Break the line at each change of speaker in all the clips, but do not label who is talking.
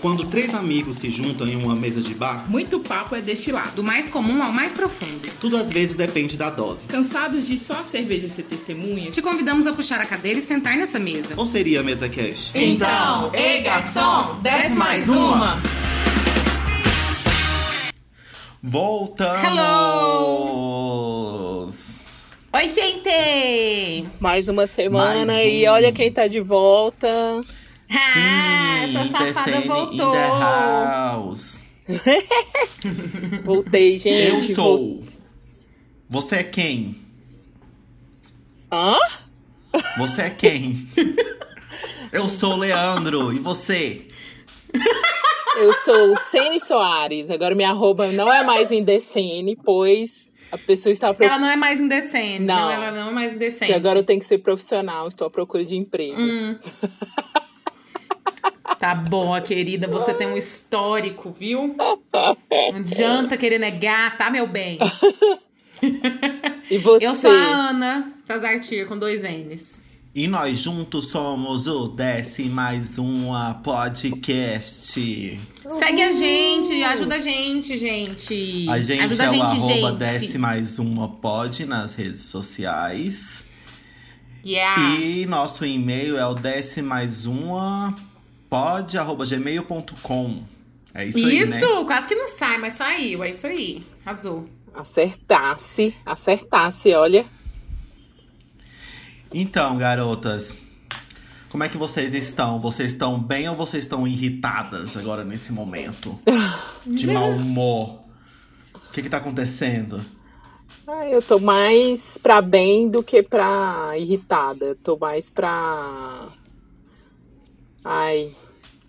Quando três amigos se juntam em uma mesa de bar,
Muito papo é destilado.
Do mais comum ao mais profundo.
tudo às vezes depende da dose.
Cansados de só a cerveja ser testemunha?
Te convidamos a puxar a cadeira e sentar nessa mesa.
Ou seria a mesa cash?
Então, ei garçom, desce mais uma.
Voltamos!
Oi, gente!
Mais uma semana
Mais
e
um.
olha quem tá de volta.
Ah, essa safada voltou.
In the house.
Voltei, gente.
Eu
Vol-
sou. Você é quem?
Hã?
Você é quem? Eu sou o Leandro. E você?
Eu sou Cene Soares. Agora minha arroba não é mais Indecene, pois a pessoa está
Ela
procurando.
não é mais indecente.
Não.
Não, ela não é mais indecente.
Agora eu tenho que ser profissional, estou à procura de emprego.
Tá bom, querida. Você tem um histórico, viu? Não adianta querer negar, tá, meu bem?
E você?
Eu sou a Ana Tazartir, com dois N's.
E nós juntos somos o Desce Mais Uma Podcast.
Segue a gente, ajuda a gente, gente.
A gente
ajuda
é
a gente,
o arroba
gente.
Desce Mais Uma Pod nas redes sociais.
Yeah.
E nosso e-mail é o desce mais uma pod, arroba gmail.com. É isso, aí, né?
Isso, quase que não sai, mas saiu. É isso aí. Arrasou.
Acertasse, acertasse, olha.
Então, garotas, como é que vocês estão? Vocês estão bem ou vocês estão irritadas agora nesse momento? De mau humor? O que que tá acontecendo?
Ah, eu tô mais pra bem do que pra irritada. Tô mais pra. Ai.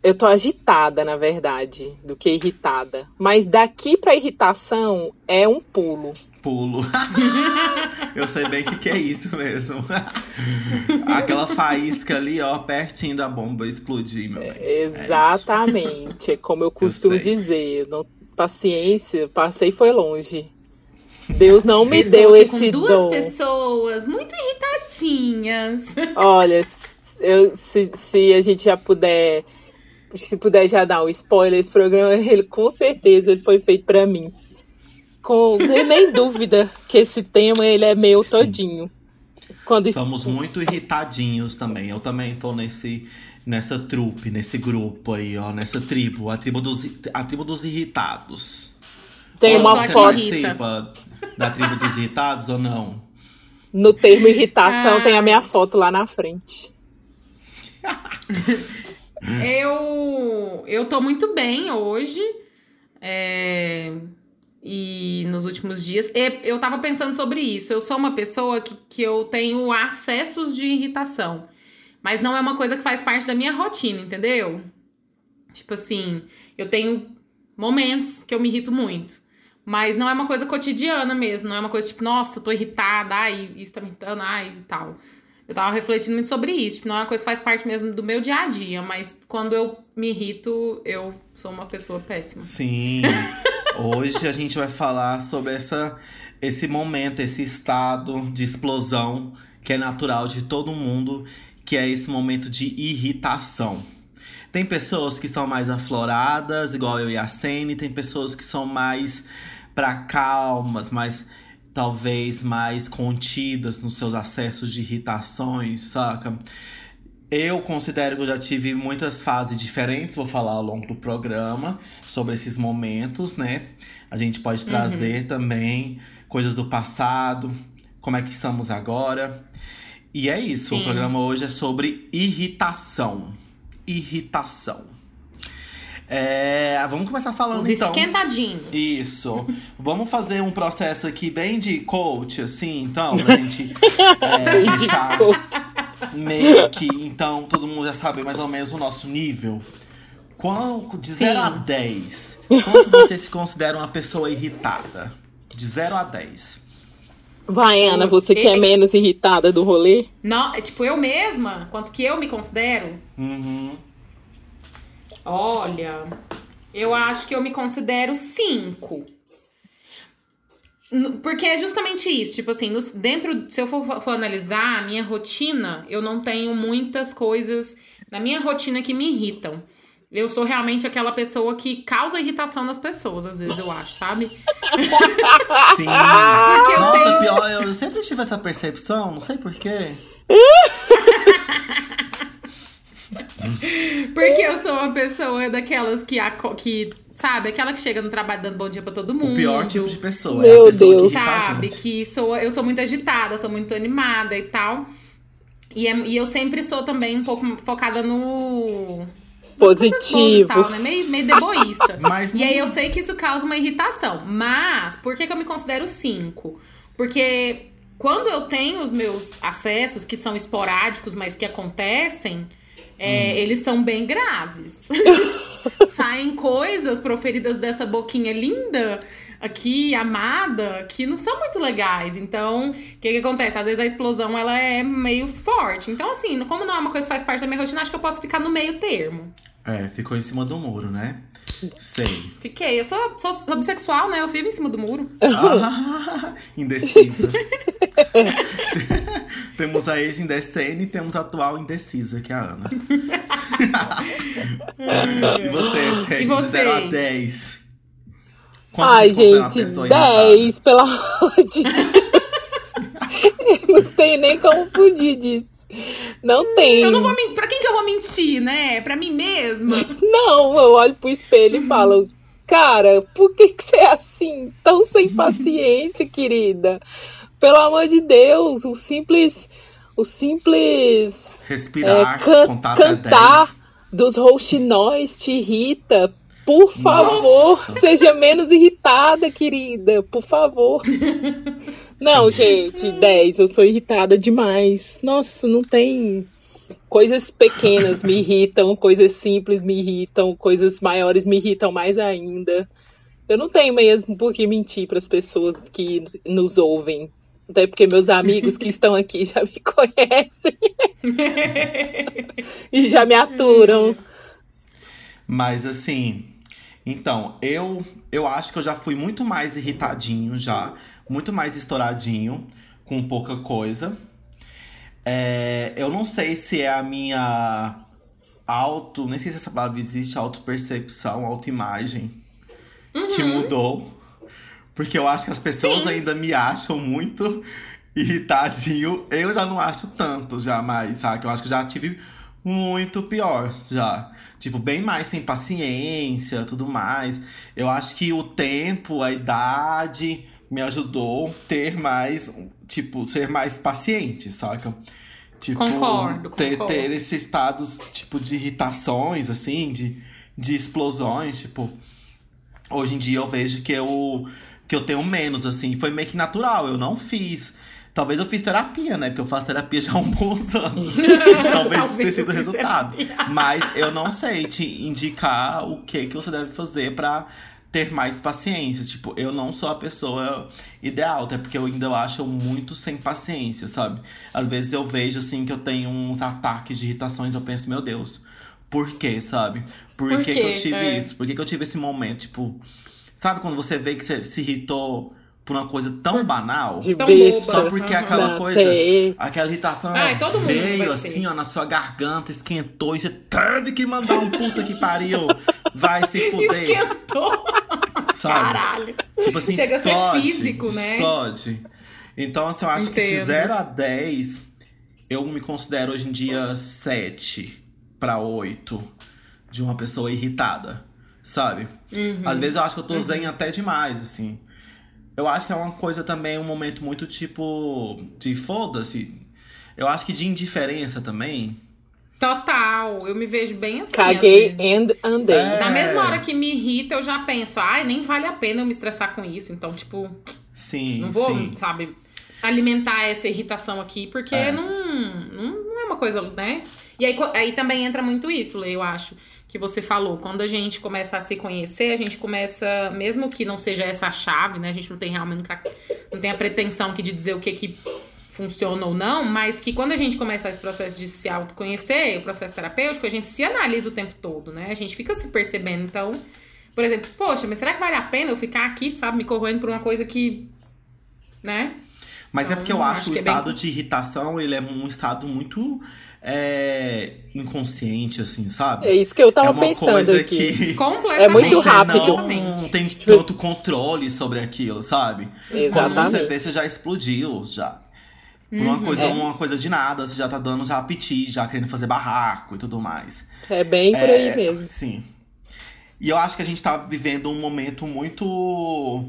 Eu tô agitada, na verdade, do que irritada. Mas daqui pra irritação é um pulo.
Pulo. Eu sei bem o que, que é isso mesmo. Aquela faísca ali, ó, pertinho da bomba explodir, meu bem. É.
Exatamente. É como eu costumo
sei.
dizer. Não, paciência, passei e foi longe. Deus não me deu esse
com duas
dom.
pessoas muito irritadinhas.
Olha, eu, se, se a gente já puder, se puder já dar um spoiler, esse programa, ele com certeza ele foi feito pra mim. Com sem nem dúvida que esse tema ele é meu
Sim.
todinho. Quando
Somos muito irritadinhos também. Eu também tô nesse nessa trupe, nesse grupo aí, ó, nessa tribo, a tribo dos a tribo dos irritados.
tem uma foto
participa da tribo dos irritados ou não?
no termo irritação,
Ah.
tem a minha foto lá na frente.
Eu, eu tô muito bem hoje. é, e nos últimos dias. Eu tava pensando sobre isso. Eu sou uma pessoa que, que eu tenho acessos de irritação. Mas não é uma coisa que faz parte da minha rotina, entendeu? Tipo assim, eu tenho momentos que eu me irrito muito. Mas não é uma coisa cotidiana mesmo. Não é uma coisa tipo, nossa, tô irritada, ai, isso tá me irritando, ai, e tal. Eu tava refletindo muito sobre isso. Tipo, não é uma coisa que faz parte mesmo do meu dia a dia. Mas quando eu me irrito, eu sou uma pessoa péssima.
Sim. Hoje a gente vai falar sobre essa, esse momento, esse estado de explosão que é natural de todo mundo, que é esse momento de irritação. Tem pessoas que são mais afloradas, igual eu e a Sene, tem pessoas que são mais pra calmas, mais talvez mais contidas nos seus acessos de irritações, saca? Eu considero que eu já tive muitas fases diferentes, vou falar ao longo do programa sobre esses momentos, né? A gente pode trazer também coisas do passado, como é que estamos agora. E é isso, o
Sim.
programa hoje é sobre irritação. Irritação. É, vamos começar falando
Os
então.
esquentadinhos.
Isso. Vamos fazer um processo aqui bem de coach, assim, então, pra gente é, deixar meio que. Então, todo mundo já sabe mais ou menos o nosso nível. Qual, de 0 a 10, quanto você se considera uma pessoa irritada? De 0 a 10.
Vai, Ana, você que é menos irritada do rolê?
Não, é tipo, eu mesma, quanto que eu me considero,
Uhum.
Olha, eu acho que eu me considero cinco. Porque é justamente isso, tipo assim, dentro, se eu for, for analisar a minha rotina, eu não tenho muitas coisas na minha rotina que me irritam. Eu sou realmente aquela pessoa que causa irritação nas pessoas, às vezes, eu acho, sabe?
Sim.
Porque eu
Nossa,
tenho-
pior, eu sempre tive essa percepção, não sei porquê.
Porque eu sou uma pessoa daquelas que, que sabe, aquela que chega no trabalho dando bom dia pra todo mundo.
O pior tipo de pessoa.
Meu
é a pessoa
Deus.
que a
sabe? Que sou, eu sou muito agitada, sou muito animada e tal. E, é- e eu sempre sou também um pouco focada no.
Positivo.
E tal, né? Meio, meio deboísta.
Mas
E aí eu sei que isso causa uma irritação. Mas, por que, que eu me considero cinco? Porque quando eu tenho os meus acessos, que são esporádicos, mas que acontecem, é, eles são bem graves. Saem coisas proferidas dessa boquinha linda aqui, amada, que não são muito legais. Então, o que, que acontece? Às vezes a explosão ela é meio forte. Então, assim, como não é uma coisa que faz parte da minha rotina, acho que eu posso ficar no meio termo.
É, ficou em cima do muro, né? Sei.
Fiquei. Eu sou, sou, sou bissexual, né? Eu vivo em cima do muro.
Ah, indecisa. temos a ex-indecene e temos a atual indecisa, que é a Ana. e você,
E
de
vocês?
0 a 10? Quanto
Ai,
você
gente,
pessoa irritada?
10, pelo amor de Deus. não tem nem como fugir disso. Não tem.
Eu não vou mentir. Pra quem que eu vou mentir, né? Pra mim mesma?
Não, eu olho pro espelho e falo, cara, por que, que você é assim? Tão sem paciência, querida. Pelo amor de Deus, o simples. O simples
Respirar,
é, can-
contar até
cantar
10.
dos rouxinóis te irrita. Por favor,
Nossa.
seja menos irritada, querida. Por favor. Não, gente, 10. Eu sou irritada demais. Nossa, não tem. Coisas pequenas me irritam, coisas simples me irritam, coisas maiores me irritam mais ainda. Eu não tenho mesmo por que mentir para as pessoas que nos ouvem. Até porque meus amigos que estão aqui já me conhecem e já me aturam.
Mas assim, então, eu eu acho que eu já fui muito mais irritadinho já, muito mais estouradinho com pouca coisa. É, eu não sei se é a minha auto, nem sei se essa palavra existe, autopercepção, autoimagem que mudou. Porque eu acho que as pessoas
Sim.
ainda me acham muito irritadinho. Eu já não acho tanto, jamais, sabe? Eu acho que já tive muito pior, já. Tipo, bem mais sem paciência, tudo mais. Eu acho que o tempo, a idade me ajudou a ter mais, tipo, ser mais paciente, saca? Tipo,
Concordo,
ter,
concordo.
ter esses estados, tipo, de irritações, assim, de, de explosões, tipo. Hoje em dia eu vejo que eu, que eu tenho menos, assim. Foi meio que natural, eu não fiz. Talvez eu fiz terapia, né? Porque eu faço terapia já há bons anos. Talvez isso tenha sido o resultado.
terapia.
Mas eu não sei te indicar o que, que você deve fazer pra ter mais paciência. Tipo, eu não sou a pessoa ideal, até porque eu ainda acho muito sem paciência, sabe? Às vezes eu vejo, assim, que eu tenho uns ataques de irritações, eu penso, meu Deus, por quê, sabe? Por,
Por
que,
quê?
que eu tive
É.
isso? Por que, que eu tive esse momento? Tipo, sabe quando você vê que você se irritou por uma coisa tão banal?
De
Tão.
Só porque
Aham.
aquela
Não
coisa,
sei.
aquela irritação
Ai,
veio assim, ó, na sua garganta, esquentou e você teve que mandar um puta que pariu. Vai se fuder,
Esquentou.
sabe?
Caralho.
Tipo assim,
Chega a ser
explode,
físico, né?
Explode. Então, assim, eu acho que de
Entendo.
0 a 10, eu me considero hoje em dia 7 pra 8 de uma pessoa irritada, sabe?
Uhum.
Às vezes eu acho que eu tô zen até demais, assim. Eu acho que é uma coisa também, um momento muito tipo de foda-se. Eu acho que de indiferença também.
Total. Eu me vejo bem assim.
Caguei and andei.
É.
Na mesma hora que me irrita, eu já penso, ai, nem vale a pena eu me estressar com isso. Então, tipo,
Sim,
não vou,
sim.
sabe, alimentar essa irritação aqui, porque
É.
não, não, não é uma coisa, né? E aí, aí também entra muito isso, Lê, eu acho, que você falou. Quando a gente começa a se conhecer, a gente começa, mesmo que não seja essa a chave, né? A gente não tem realmente, não tem a pretensão aqui de dizer o que que funciona ou não, mas que quando a gente começa esse processo de se autoconhecer, o processo terapêutico, a gente se analisa o tempo todo, né? A gente fica se percebendo. Então, por exemplo, poxa, mas será que vale a pena eu ficar aqui, sabe, me corroendo por uma coisa que, né?
Mas é
Então,
porque eu acho,
acho
o
que é bem-
estado de irritação, ele é um estado muito é, inconsciente, assim, sabe?
É isso que eu tava
é uma
pensando
coisa
aqui.
que
Completamente.
É muito rápido.
não tem
Tipo,
tanto controle sobre aquilo, sabe? Quando você
Exatamente.
vê, você já explodiu, já. Por uma
Uhum.
coisa,
É.
uma coisa de nada, você já tá dando já apetite, já querendo fazer barraco e tudo mais.
É bem por aí mesmo.
Sim. E eu acho que a gente tá vivendo um momento muito.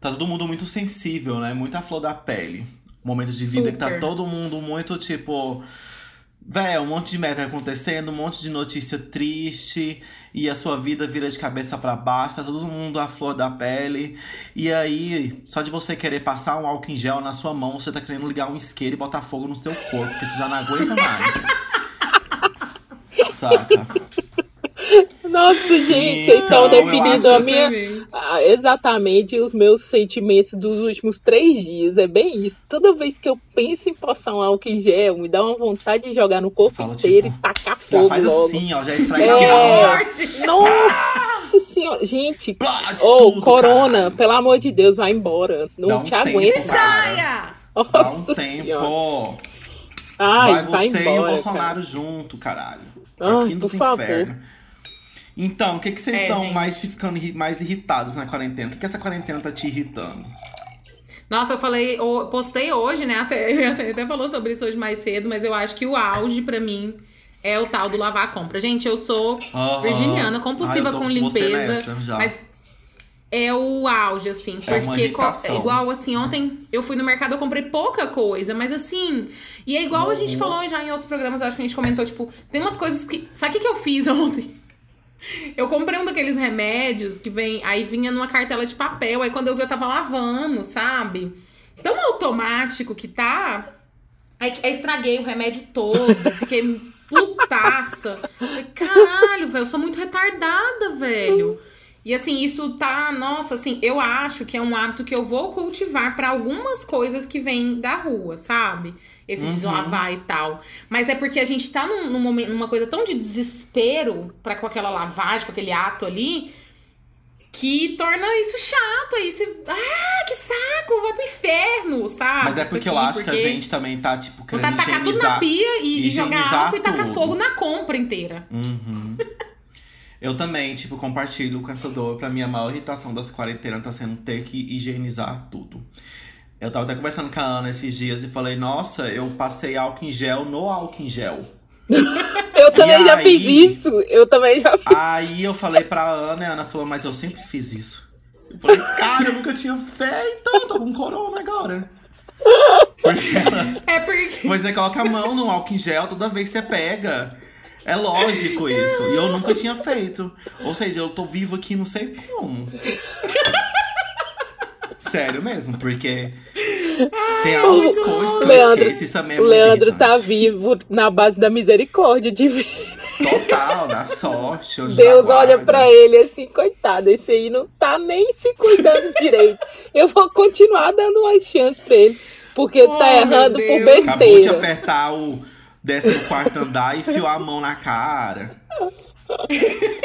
Tá todo mundo muito sensível, né? Muito à flor da pele. Um momento de vida que tá
Super.
todo mundo muito tipo. Véi, um monte de meta acontecendo, um monte de notícia triste, e a sua vida vira de cabeça pra baixo, tá todo mundo à flor da pele. E aí, só de você querer passar um álcool em gel na sua mão, você tá querendo ligar um isqueiro e botar fogo no seu corpo, porque você já não aguenta mais. Saca?
Nossa, gente, vocês
Então,
estão
eu
definindo a minha,
Exatamente.
ah, os meus sentimentos dos últimos três dias. É bem isso. Toda vez que eu penso em passar um álcool em gel, me dá uma vontade de jogar no corpo
fala,
inteiro
tipo,
e tacar
Já
fogo
faz
logo.
assim, ó, já esfrega
É. Nossa senhora, gente. Ô,
tudo,
Corona,
caralho.
pelo amor de Deus, vai embora. Não
Dá um
te aguento.
cara.
Saia!
Um
Nossa
tempo.
senhora. Ai,
vai
vai,
você
embora.
e o
cara.
Bolsonaro junto, caralho.
Ai,
Aqui nos
por favor.
Então, o que, que vocês
É,
estão
gente.
mais ficando mais irritados na quarentena? O que, essa quarentena tá te irritando?
Nossa, eu falei, eu postei hoje, né? A Cê- até falou sobre isso hoje mais cedo, mas eu acho que o auge pra mim é o tal do lavar a compra. Gente, eu sou virginiana, compulsiva
Ah, eu tô
com limpeza.
nessa.
Mas é o auge, assim.
É
Porque, é igual assim, ontem eu fui no mercado, eu comprei pouca coisa, mas assim. E é igual a
Uhum.
gente falou já em outros programas, eu acho que a gente comentou, tipo, tem umas coisas que. Sabe o que, que eu fiz ontem? Eu comprei um daqueles remédios que vem. Aí vinha numa cartela de papel. Aí quando eu vi, eu tava lavando, sabe? Tão automático que tá. Aí, aí estraguei o remédio todo. Fiquei putaça. Falei, Caralho, velho, eu sou muito retardada, velho. E assim, isso tá. Nossa, assim, eu acho que é um hábito que eu vou cultivar pra algumas coisas que vêm da rua, sabe? Esse de
Uhum.
lavar e tal. Mas é porque a gente tá num, num momento, numa coisa tão de desespero para com aquela lavagem, com aquele ato ali, que torna isso chato. Aí você. Ah, que saco! Vai pro inferno, sabe?
Mas é porque
aqui,
eu acho que a
porque
gente também tá, tipo, querendo
de tacar tudo na pia e, e jogar álcool e tacar fogo na compra inteira.
Uhum. Eu também, tipo, compartilho com essa dor. Pra mim, a maior irritação dessa quarentena tá sendo ter que higienizar tudo. Eu tava até conversando com a Ana esses dias e falei, nossa, eu passei álcool em gel no álcool em gel.
Eu também
E
já
aí?
fiz isso. Eu também já fiz.
Aí eu falei pra Ana e a Ana falou, mas eu sempre fiz isso. Eu falei, cara, eu nunca tinha feito, eu tô com corona agora. Porque ela,
É porque.
você coloca a mão no álcool em gel toda vez que você pega. É lógico isso. E eu nunca tinha feito. Ou seja, eu tô vivo aqui não sei como. Sério mesmo, porque tem algumas coisas que eu
Leandro-
esqueço. Isso também é muito
Leandro tá vivo na base da misericórdia de ver.
Total, na sorte.
Deus olha pra ele assim, coitado, esse aí não tá nem se cuidando direito. Eu vou continuar dando umas chances pra ele, porque
Oh,
tá errando por
Deus.
Acabou de
besteira.
apertar o 14 andar e enfiou a mão na cara.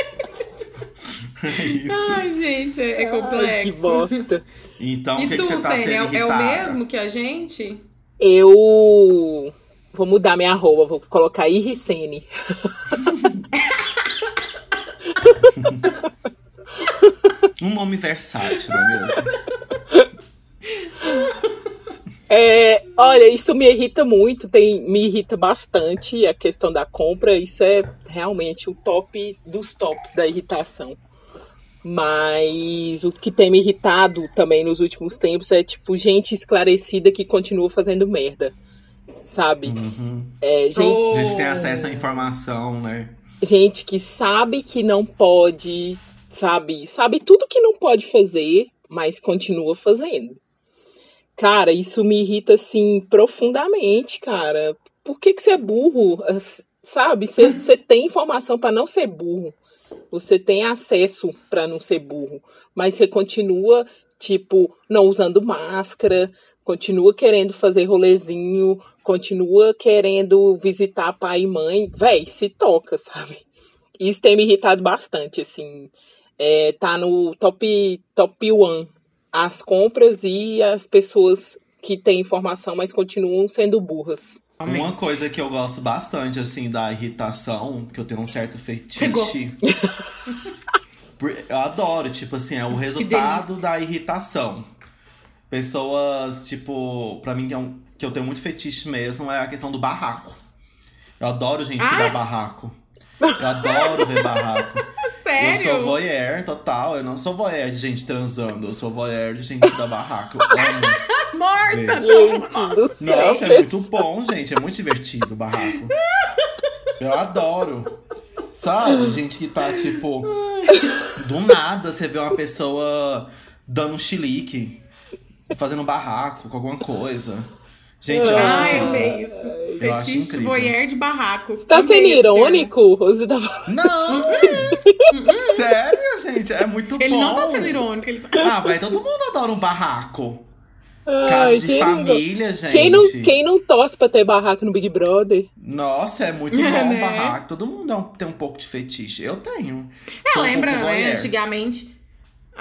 É isso.
Ai, gente, é, é
Ai,
complexo.
que bosta.
Então,
E
o que,
tu,
que você tá
Sênia,
sendo
é, o- é o mesmo que a gente?
Eu vou mudar minha arroba, vou colocar Irricene.
Um nome versátil, não é mesmo?
É, olha, isso me irrita muito, tem, me irrita bastante a questão da compra. Isso é realmente o top dos tops da irritação. Mas o que tem me irritado também nos últimos tempos é, tipo, gente esclarecida que continua fazendo merda. Sabe?
Uhum.
É, gente,
Oh.
A gente tem acesso à informação, né?
gente que sabe que não pode, sabe? Sabe tudo que não pode fazer, mas continua fazendo. Cara, isso me irrita assim profundamente, cara. Por que que você é burro? Sabe? Você você tem informação para não ser burro. Você tem acesso para não ser burro, mas você continua tipo não usando máscara, continua querendo fazer rolezinho, continua querendo visitar pai e mãe, véi, se toca, sabe? Isso tem me irritado bastante, assim. É, tá no top top one as compras e as pessoas que têm informação, mas continuam sendo burras.
Uma coisa que eu gosto bastante, assim, da irritação, que eu tenho um certo fetiche. Eu adoro, tipo assim, é o resultado da irritação. Pessoas, tipo, pra mim que, é um- que eu tenho muito fetiche mesmo é a questão do barraco. Eu adoro gente que
Ah!
dá barraco. Eu adoro ver barraco.
Sério?
Eu sou voyeur total, eu não sou voyeur de gente transando, eu sou voyeur de gente. Eu amo.
Morta!
Gente do céu.
Nossa, é muito bom, gente. É muito divertido o barraco. Eu adoro. Sabe, gente que tá, tipo, do nada você vê uma pessoa dando um chilique, fazendo um barraco com alguma coisa. Gente, eu acho
Ai,
incrível.
amei isso.
Eu
Fetiche voyeur de barraco.
Tá
Amei
sendo
esse
irônico? Você tá
Não! Sério, gente, é muito.
Ele
bom.
não tá sendo irônico. Ele tá...
Ah, vai, todo mundo adora um barraco.
Ai,
Casa de
não-
família, gente.
Quem não, quem não torce pra ter barraco no Big Brother?
Nossa, é muito bom o
né?
barraco. Todo mundo é um- tem um pouco de fetiche. Eu tenho.
É,
Sou um
lembra,
pouco
né? Antigamente.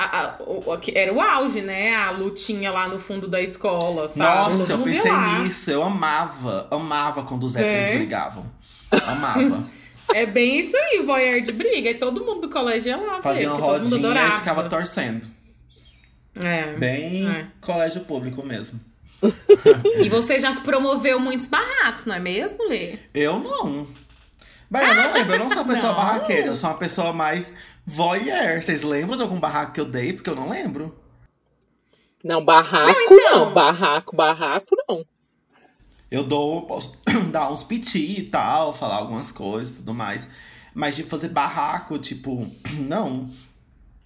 A- a- o- era o auge, né? A lutinha lá no fundo da escola, sabe?
Nossa, eu pensei nisso. Eu amava, amava quando os héteros
É.
brigavam. Amava.
É bem isso aí, voyeur de briga. E todo mundo do colégio ia lá.
Fazia uma rodinha e ficava torcendo.
É.
Bem
É.
colégio público mesmo.
E você já promoveu muitos barracos, não é mesmo, Lê?
Eu não. Bem, eu não lembro. Eu não sou uma pessoa
Não.
barraqueira. Eu sou uma pessoa mais voyeur. Vocês lembram de algum barraco que eu dei? Porque eu não lembro.
Não, barraco
Não, então.
não. Barraco, barraco não.
Eu dou, posso dar uns piti e tal, falar algumas coisas e tudo mais. Mas de fazer barraco, tipo, não.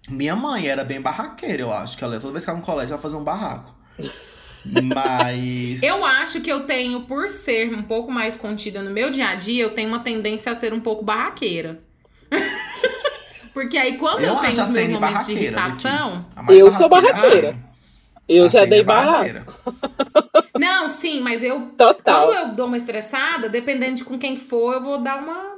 Minha mãe era bem barraqueira, eu acho. Que ela, toda vez que ela no colégio, ela fazia um barraco. Mas.
Eu acho que eu tenho, por ser um pouco mais contida no meu dia a dia, eu tenho uma tendência a ser um pouco barraqueira. Porque aí, quando eu,
Eu
tenho
a
os meus momentos de irritação.
A
Eu sou
a
barraqueira.
Sene.
Eu
A
já dei
é
barraco.
barraqueira.
Não, sim, mas eu.
Total.
Quando eu dou uma estressada, dependendo de com quem que for, eu vou dar uma.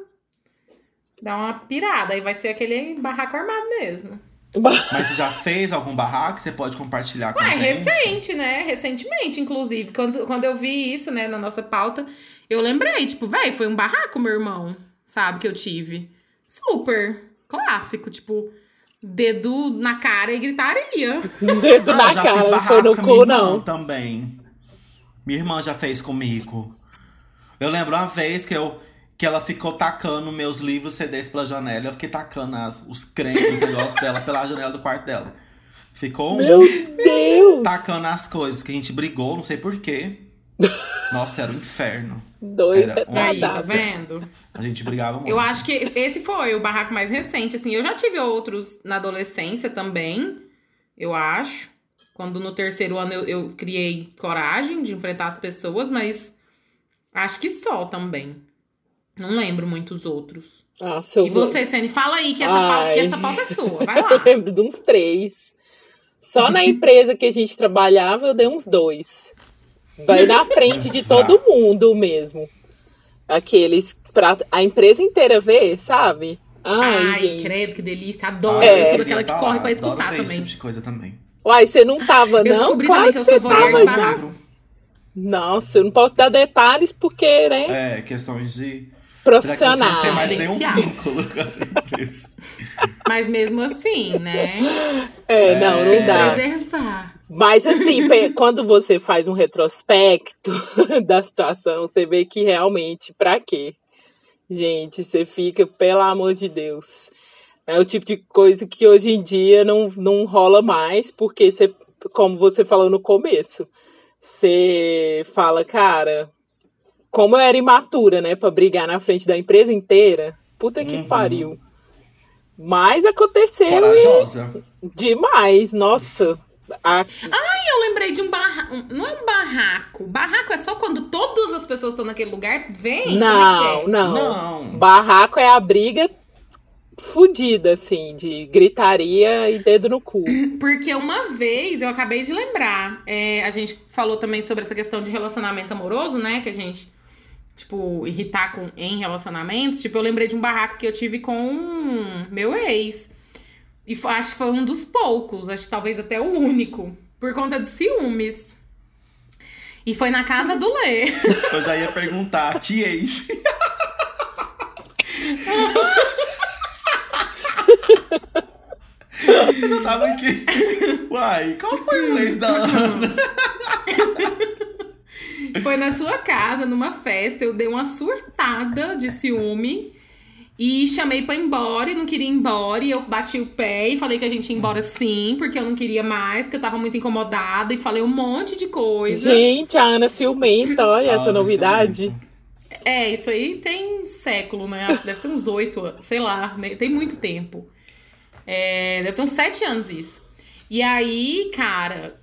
Dar uma pirada. Aí vai ser aquele barraco armado mesmo.
Mas você já fez algum barraco? Você pode compartilhar com a
Ué,
gente?
recente, né? Recentemente, inclusive. Quando, quando eu vi isso, né, na nossa pauta, eu lembrei, tipo, véi, foi um barraco, meu irmão, sabe, que eu tive. Super clássico, tipo, dedo na cara e gritaria.
Dedo
Ah,
na
já
cara,
fiz
não foi no cu,
irmã
não.
também. Minha irmã já fez comigo. Eu lembro uma vez que eu que ela ficou tacando meus livros CDs pela janela. Eu fiquei tacando as, os cremes, os negócios dela pela janela do quarto dela. Ficou um
Meu Deus!
tacando as coisas que a gente brigou, não sei porquê. Nossa, era um inferno.
Dois
Era um
Aí, tá
retardados.
vendo?
A gente brigava muito.
Eu acho que esse foi o barraco mais recente, assim. Eu já tive outros na adolescência também, eu acho. Quando no terceiro ano eu, eu criei coragem de enfrentar as pessoas, mas acho que só também. Não lembro muitos outros.
Nossa, eu
E
vou-
você, Sene, fala aí que essa, pauta, que essa pauta é sua. Vai
Eu
lá.
lembro de uns três. Só na empresa que a gente trabalhava, eu dei uns dois. Vai na frente de todo mundo mesmo. Aqueles pra a empresa inteira ver, sabe? Ai,
Ai,
gente.
credo, que delícia. Adoro.
Ah,
eu sou daquela que
tá
corre
lá,
pra escutar
adoro ver Esse
também.
tipo de coisa também.
Uai, você não tava,
Eu
não?
descobri
claro
também que eu
você
sou voyeur
tava
de barraco.
Nossa, eu não posso dar detalhes porque, né?
É, questões de.
Profissional.
Que não tem mais nenhum vínculo com essa empresa.
Mas mesmo assim, né?
É, não,
É.
não dá.
Preservar.
Mas assim, quando você faz um retrospecto da situação, você vê que realmente, pra quê? Gente, você fica, pelo amor de Deus. É o tipo de coisa que hoje em dia não, não rola mais, porque você, como você falou no começo, você fala, cara, como eu era imatura, né, pra brigar na frente da empresa inteira, puta que
Uhum.
pariu. Mas aconteceu e
Corajosa.
demais, nossa. A
Eu lembrei de um barraco. Não é um barraco. Barraco é só quando todas as pessoas estão naquele lugar, vem?
Não,
Como é é?
não,
Não.
Barraco é a briga fudida, assim, de gritaria e dedo no cu.
Porque uma vez, eu acabei de lembrar, é, a gente falou também sobre essa questão de relacionamento amoroso, né? Que a gente, tipo, irritar com, em relacionamentos. Tipo, eu lembrei de um barraco que eu tive com um meu ex. E acho que foi um dos poucos, acho que talvez até o único. Por conta de ciúmes. E foi na casa do Lê.
Eu já ia perguntar, que ex? Eu não tava aqui. Uai, qual foi o ex da Ana?
Foi na sua casa, numa festa, eu dei uma surtada de ciúme. E chamei pra ir embora e não queria ir embora. E eu bati o pé e falei que a gente ia embora sim, porque eu não queria mais, porque eu tava muito incomodada. E falei um monte de coisa.
Gente, a Ana ciumenta, olha essa novidade.
ciumenta.
É, isso aí tem um século, né? Acho que deve ter uns oito, sei lá, né? tem muito tempo. É, deve ter uns sete anos isso. E aí, cara,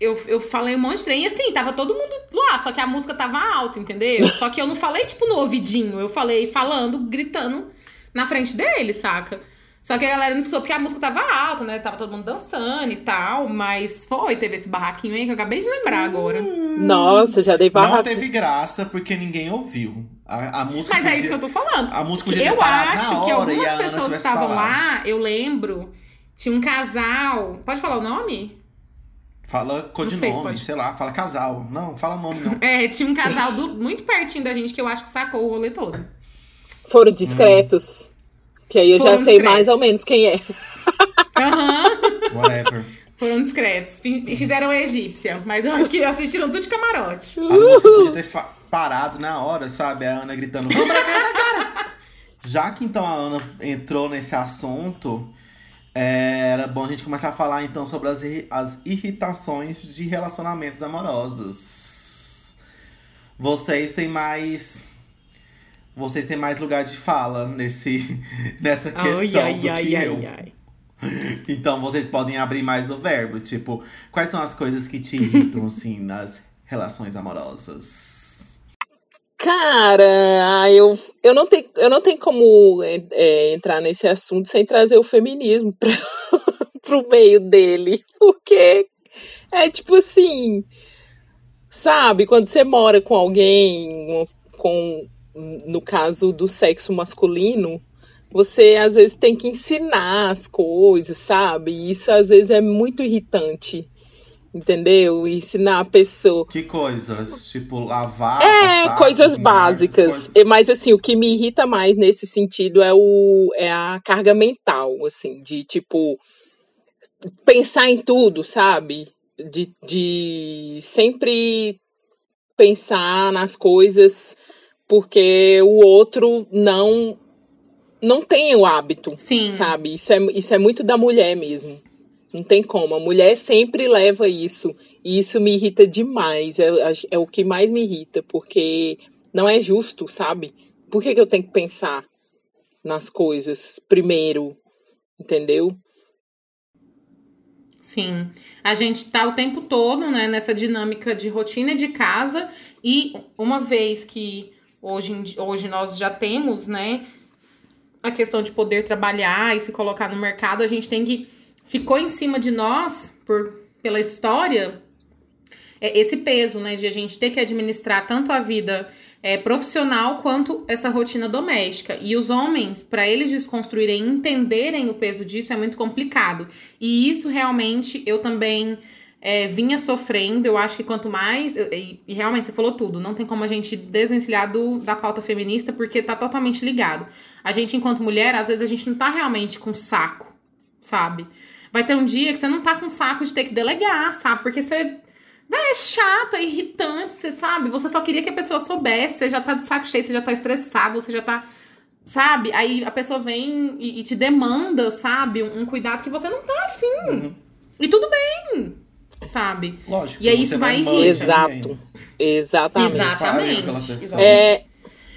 eu, eu falei um monte de trem e assim, tava todo mundo lá, só que a música tava alta, entendeu? Só que eu não falei, tipo, no ouvidinho, eu falei falando, gritando na frente dele, saca? Só que a galera não escutou porque a música tava alta, né? Tava todo mundo dançando e tal, mas foi, teve esse barraquinho aí que eu acabei de lembrar agora.
Nossa, já dei
Não
barraco.
teve graça porque ninguém ouviu. A, a música
Mas é
podia-
isso que eu tô falando.
A música podia
Eu acho
na
que
hora e
algumas pessoas que estavam lá, eu lembro, tinha um casal. Pode falar o nome?
Fala
sei
codinome,
se pode.
sei lá, fala casal. Não, fala nome não.
É, tinha um casal do- muito pertinho da gente que eu acho que sacou o rolê todo.
Foram discretos. Que aí eu
Foram
já sei mais ou menos quem é.
Aham.
Whatever.
Foram discretos. Fi- Fizeram a egípcia, mas eu acho que assistiram tudo de camarote.
A música podia ter parado na hora, sabe? A Ana gritando, vamos pra casa agora! Já que então a Ana entrou nesse assunto, era bom a gente começar a falar então sobre as, as irritações de relacionamentos amorosos. Vocês têm mais. Vocês têm mais lugar de fala nesse, nessa questão do que eu.
ai.
Então vocês podem abrir mais o verbo, tipo, quais são as coisas que te irritam, assim, nas relações amorosas?
Cara, eu, eu, não tenho, eu não tenho como é, é, entrar nesse assunto sem trazer o feminismo pra, pro meio dele. Porque é tipo assim, sabe, quando você mora com alguém, com, no caso do sexo masculino, você às vezes tem que ensinar as coisas, sabe? E isso às vezes é muito irritante. Entendeu? Ensinar a pessoa.
Que coisas? Tipo, lavar,
É,
passar,
coisas básicas.
coisas?
Mas assim, o que me irrita mais nesse sentido é o é a carga mental, assim, de tipo pensar em tudo, sabe? De, de sempre pensar nas coisas porque o outro não não tem o hábito,
Sim.
sabe? Isso é, isso é muito da mulher mesmo. Não tem como. A mulher sempre leva isso. E isso me irrita demais. É, é o que mais me irrita, porque não é justo, sabe? Por que, que eu tenho que pensar nas coisas primeiro? Entendeu?
Sim. A gente tá o tempo todo, né, nessa dinâmica de rotina de casa e uma vez que hoje, hoje nós já temos, né, a questão de poder trabalhar e se colocar no mercado, a gente tem que ficou em cima de nós por pela história é, esse peso, né, de a gente ter que administrar tanto a vida é, profissional quanto essa rotina doméstica. E os homens, para eles desconstruírem, entenderem o peso disso, é muito complicado. E isso realmente eu também é, vinha sofrendo. Eu acho que quanto mais. eu- E, e realmente você falou tudo, não tem como a gente desvencilhar do, da pauta feminista, porque tá totalmente ligado. A gente, enquanto mulher, às vezes a gente não tá realmente com saco, sabe? Vai ter um dia que você não tá com saco de ter que delegar, sabe? Porque você. É chato, é irritante, você sabe? Você só queria que a pessoa soubesse, você já tá de saco cheio, você já tá estressado, você já tá. Sabe? Aí a pessoa vem e, e te demanda, sabe? Um, um cuidado que você não tá afim. E tudo bem, sabe?
Lógico.
E aí isso vai
também.
Exato. Exatamente.
Exatamente.
É,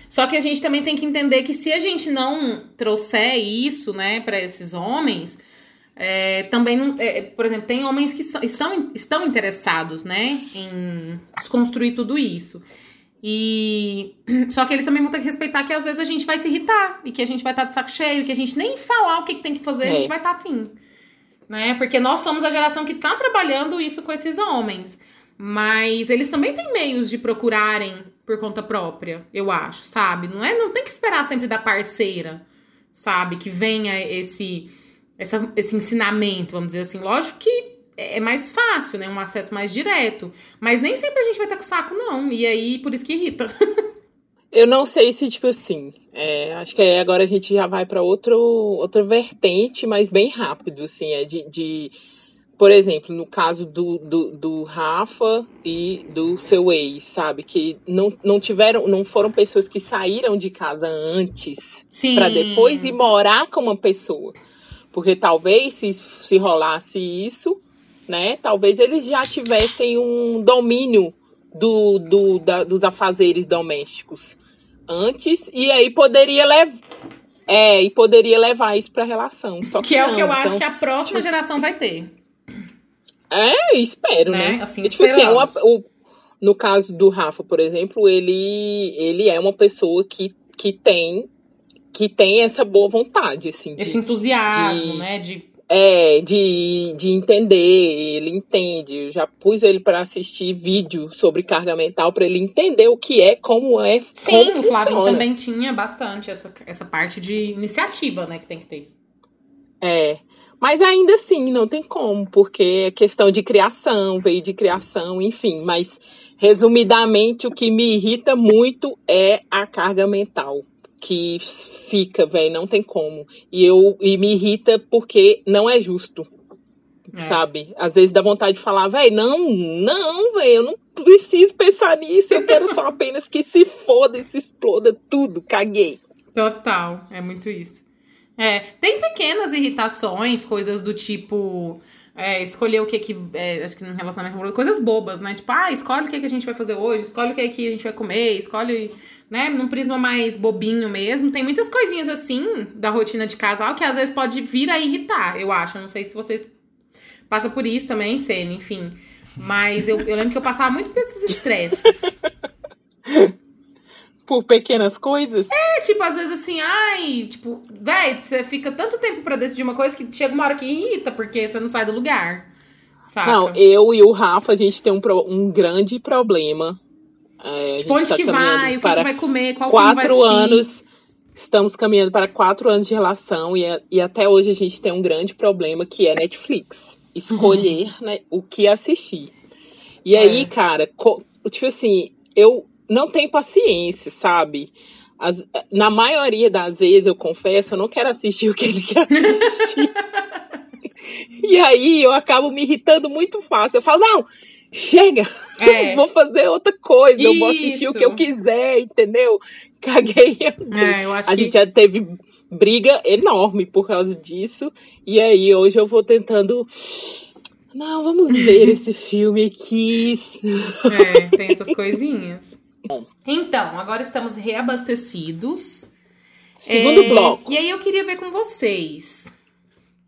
Só que a gente também tem que entender que se a gente não trouxer isso, né, para esses homens, é, também não. é, por exemplo, tem homens que são- estão, estão interessados, né, em desconstruir tudo isso. E só que eles também vão ter que respeitar que às vezes a gente vai se irritar e que a gente vai estar de saco cheio, que a gente nem falar o que, que tem que fazer, a
É.
gente vai estar afim. Né? Porque nós somos a geração que tá trabalhando isso com esses homens. Mas eles também têm meios de procurarem por conta própria, eu acho, sabe? Não é, não tem que esperar sempre da parceira, sabe? Que venha esse essa, esse ensinamento, vamos dizer assim. Lógico que é mais fácil, né? Um acesso mais direto. Mas nem sempre a gente vai estar com saco, não. E aí, por isso que irrita.
Eu não sei se, tipo assim, é, acho que agora a gente já vai para outro outra vertente, mas bem rápido, assim, é de, de por exemplo, no caso do, do, do, Rafa e do seu ex, sabe? Que não, não tiveram, não foram pessoas que saíram de casa antes para depois ir morar com uma pessoa. Porque talvez se, se rolasse isso, né? Talvez eles já tivessem um domínio do, do, da, dos afazeres domésticos antes e aí poderia levar é, e poderia levar isso para relação. Só que,
que é
não.
o que eu
então,
acho que a próxima
tipo,
geração vai ter.
É, espero, né?
né? Assim,
tipo assim, uma, o, no caso do Rafa, por exemplo, ele ele é uma pessoa que, que tem que tem essa boa vontade, assim.
Esse
de,
entusiasmo,
de,
né? De
é, de, de entender, ele entende. Eu já pus ele para assistir vídeo sobre carga mental para ele entender o que é, como é,
Sim,
como
o Flávio
funciona.
também tinha bastante essa, essa parte de iniciativa, né, que tem que ter.
É, mas ainda assim, não tem como, porque é questão de criação, veio de criação, enfim. Mas, resumidamente, o que me irrita muito é a carga mental que fica, velho, não tem como. E eu e me irrita porque não é justo. É. Sabe? Às vezes dá vontade de falar, velho, não, não, velho, eu não preciso pensar nisso, eu quero só apenas que se foda e se exploda tudo, caguei.
Total, é muito isso. É, tem pequenas irritações, coisas do tipo é, escolher o que que. É, acho que no relacionamento coisas bobas, né? Tipo, ah, escolhe o que, que a gente vai fazer hoje, escolhe o que, que a gente vai comer, escolhe né, num prisma mais bobinho mesmo. Tem muitas coisinhas assim da rotina de casal que às vezes pode vir a irritar, eu acho. Não sei se vocês passam por isso também, Sene, enfim. Mas eu, eu lembro que eu passava muito por esses estresses.
Por pequenas coisas?
É, tipo, às vezes assim, ai, tipo, véi, você fica tanto tempo pra decidir uma coisa que chega uma hora que irrita, porque você não sai do lugar. Saca?
Não, eu e o Rafa, a gente tem um, um grande problema é,
tipo, onde tá que vai, o que, que, vai comer, qual
quatro anos. Estamos caminhando para quatro anos de relação e, e até hoje a gente tem um grande problema que é Netflix. Escolher uhum. né, o que assistir. E é. aí, cara, tipo assim, eu não tenho paciência, sabe? As, na maioria das vezes, eu confesso, eu não quero assistir o que ele quer assistir. e aí eu acabo me irritando muito fácil. Eu falo, não, chega, é. vou fazer outra coisa, Isso. eu vou assistir o que eu quiser, entendeu? Caguei.
É, eu acho
a
que...
gente já teve briga enorme por causa disso. E aí hoje eu vou tentando. Não, vamos ver esse filme aqui.
É, tem essas coisinhas. Então, agora estamos reabastecidos.
Segundo é, bloco.
E aí eu queria ver com vocês.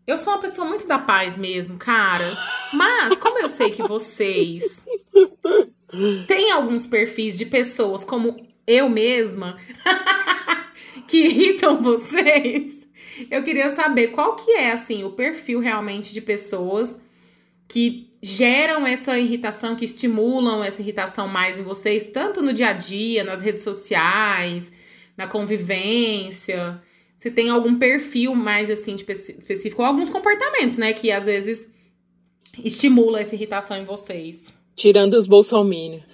Eu sou uma pessoa muito da paz mesmo, cara. Mas, como eu sei que vocês têm alguns perfis de pessoas como eu mesma que irritam vocês, eu queria saber qual que é, assim, o perfil realmente de pessoas que geram essa irritação, que estimulam essa irritação mais em vocês, tanto no dia a dia, nas redes sociais, na convivência se tem algum perfil mais assim específico, ou alguns comportamentos, né, que às vezes estimula essa irritação em vocês.
Tirando os bolsominions.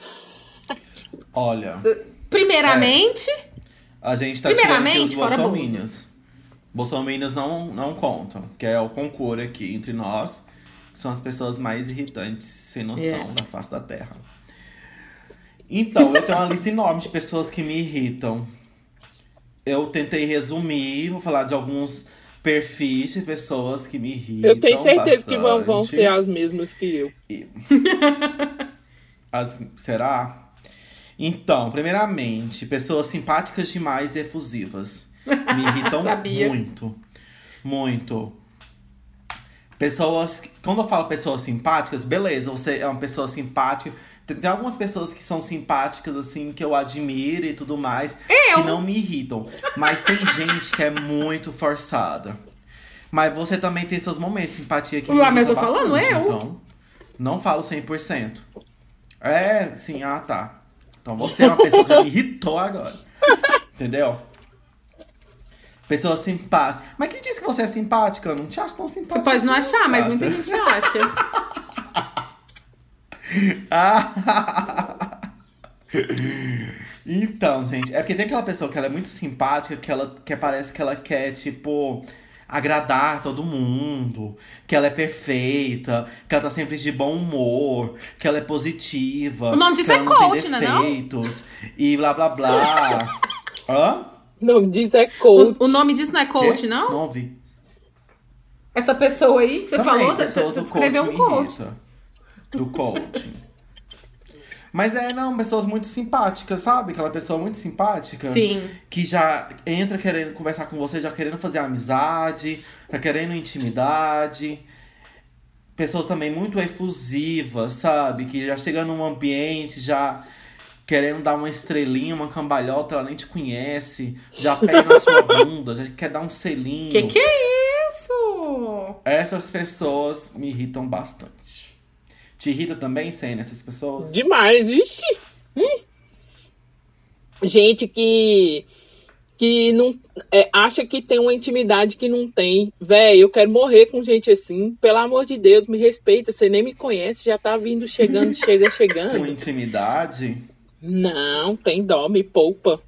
Olha.
Primeiramente.
É, a gente tá tirando os bolsominions. Bolsominions não, não contam, que é o concurso aqui entre nós, são as pessoas mais irritantes, sem noção yeah. da face da Terra. Então, eu tenho uma lista enorme de pessoas que me irritam eu tentei resumir, vou falar de alguns perfis de pessoas que me irritam.
Eu tenho certeza bastante. que vão, vão ser as mesmas que eu.
As, será? Então, primeiramente, pessoas simpáticas demais e efusivas. Me irritam muito. Muito. Pessoas. Quando eu falo pessoas simpáticas, beleza, você é uma pessoa simpática tem, tem, algumas pessoas que são simpáticas, assim, que eu admiro e tudo mais,
eu.
que não me irritam. Mas tem gente que é muito forçada. Mas você também tem seus momentos de simpatia que
Ué, mas eu tô bastante, falando, eu.
Então, não falo 100%. É, sim, ah, tá. Então você é uma pessoa que me irritou agora. Entendeu? Pessoa simpática. Mas quem disse que você é simpática? Eu não te acho tão simpática.
Você pode não
assim,
achar, mas muita gente acha.
então, gente, é porque tem aquela pessoa que ela é muito simpática, que ela que parece que ela quer, tipo, agradar todo mundo, que ela é perfeita, que ela tá sempre de bom humor, que ela é positiva.
O nome disso é
não tem
coach, né, não?
E blá blá blá. Hã?
O nome diz é coach.
O, o nome disso não é coach,
Quê?
não?
Não ouvi.
Essa pessoa aí que você
Também,
falou, você, você
coaching
um coach.
Do coaching. Mas é, não, pessoas muito simpáticas, sabe? Aquela pessoa muito simpática.
Sim.
Que já entra querendo conversar com você, já querendo fazer amizade, já querendo intimidade. Pessoas também muito efusivas, sabe? Que já chega num ambiente, já querendo dar uma estrelinha, uma cambalhota, ela nem te conhece. Já pega na sua bunda, já quer dar um selinho.
Que que é isso?
Essas pessoas me irritam bastante. Te irrita também, Senna, essas pessoas?
Demais, ixi. Hum. Gente que que não é, acha que tem uma intimidade que não tem. Véi, eu quero morrer com gente assim. Pelo amor de Deus, me respeita. Você nem me conhece, já tá vindo, chegando, chega,
Com
chegando.
intimidade?
Não, tem dó, me poupa.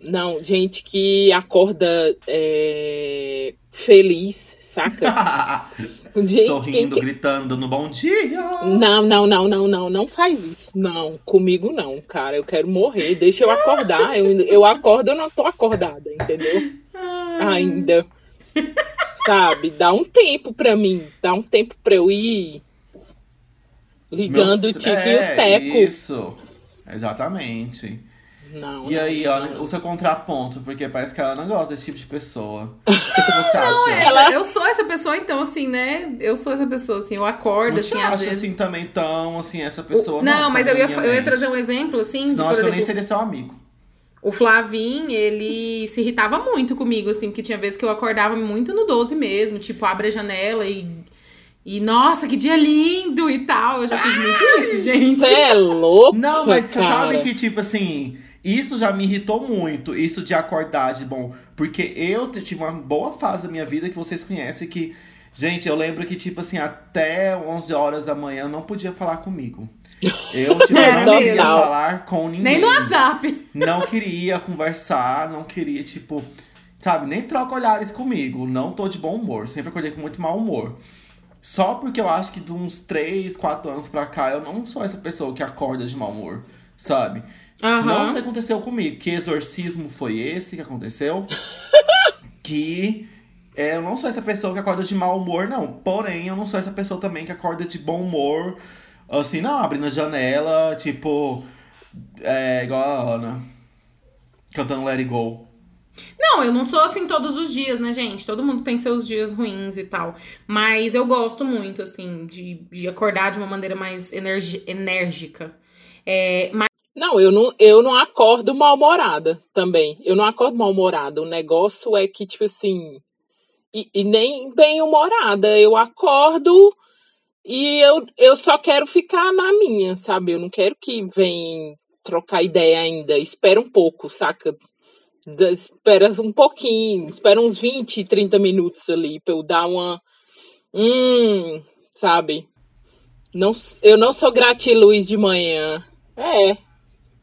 Não, gente que acorda é, feliz, saca? Gente,
Sorrindo,
quem,
gritando, dando bom dia.
Não, não, não, não, não, não faz isso. Não, comigo não, cara. Eu quero morrer. Deixa eu acordar. Eu, eu acordo, eu não tô acordada, entendeu? Ainda. Sabe? Dá um tempo pra mim. Dá um tempo pra eu ir ligando
Meu-
o tique
é,
e o teco.
Isso. Exatamente.
Não.
E aí,
não,
Ana, o seu contraponto, porque parece que a Ana gosta desse tipo de pessoa. O que você acha?
Ela... Eu sou essa pessoa, então, assim, né? Eu sou essa pessoa, assim, eu acordo,
não te
assim, às
acha
vezes.
assim também tão, assim, essa pessoa.
não, mas eu ia, eu ia trazer um exemplo, assim, de,
Senão
por
acho que eu nem
exemplo,
seria seu amigo.
o Flavim, ele se irritava muito comigo, assim, porque tinha vezes que eu acordava muito no 12 mesmo, tipo, abre a janela e. E, nossa, que dia lindo e tal. Eu já fiz muito isso, gente.
Você é louco.
Não, mas você
cara.
sabe que, tipo assim, isso já me irritou muito, isso de acordar de bom. Porque eu tive uma boa fase da minha vida que vocês conhecem que. Gente, eu lembro que, tipo assim, até 11 horas da manhã não podia falar comigo. Eu, tipo,
É
não queria falar com ninguém.
Nem no WhatsApp.
Não queria conversar, não queria, tipo, sabe, nem troca olhares comigo. Não tô de bom humor. Sempre acordei com muito mau humor. Só porque eu acho que de uns 3, 4 anos pra cá, eu não sou essa pessoa que acorda de mau humor, sabe?
Aham.
Não sei o que aconteceu comigo. Que exorcismo foi esse que aconteceu? que é, eu não sou essa pessoa que acorda de mau humor, não. Porém, eu não sou essa pessoa também que acorda de bom humor. Assim, não, abrindo a janela, tipo. É, igual a Ana. Cantando Let It Go.
Não, eu não sou assim todos os dias, né, gente? Todo mundo tem seus dias ruins e tal. Mas eu gosto muito, assim, de, de acordar de uma maneira mais enérgica. É, mas
Não, eu não, eu não acordo mal-humorada também. Eu não acordo mal-humorada. O negócio é que, tipo assim. E, e nem bem-humorada. Eu acordo e eu, eu só quero ficar na minha, sabe? Eu não quero que venha trocar ideia ainda. Espera um pouco, saca? Espera um pouquinho. Espera uns 20, 30 minutos ali pra eu dar uma. Hum, sabe? Não, eu não sou gratiluz de manhã. É.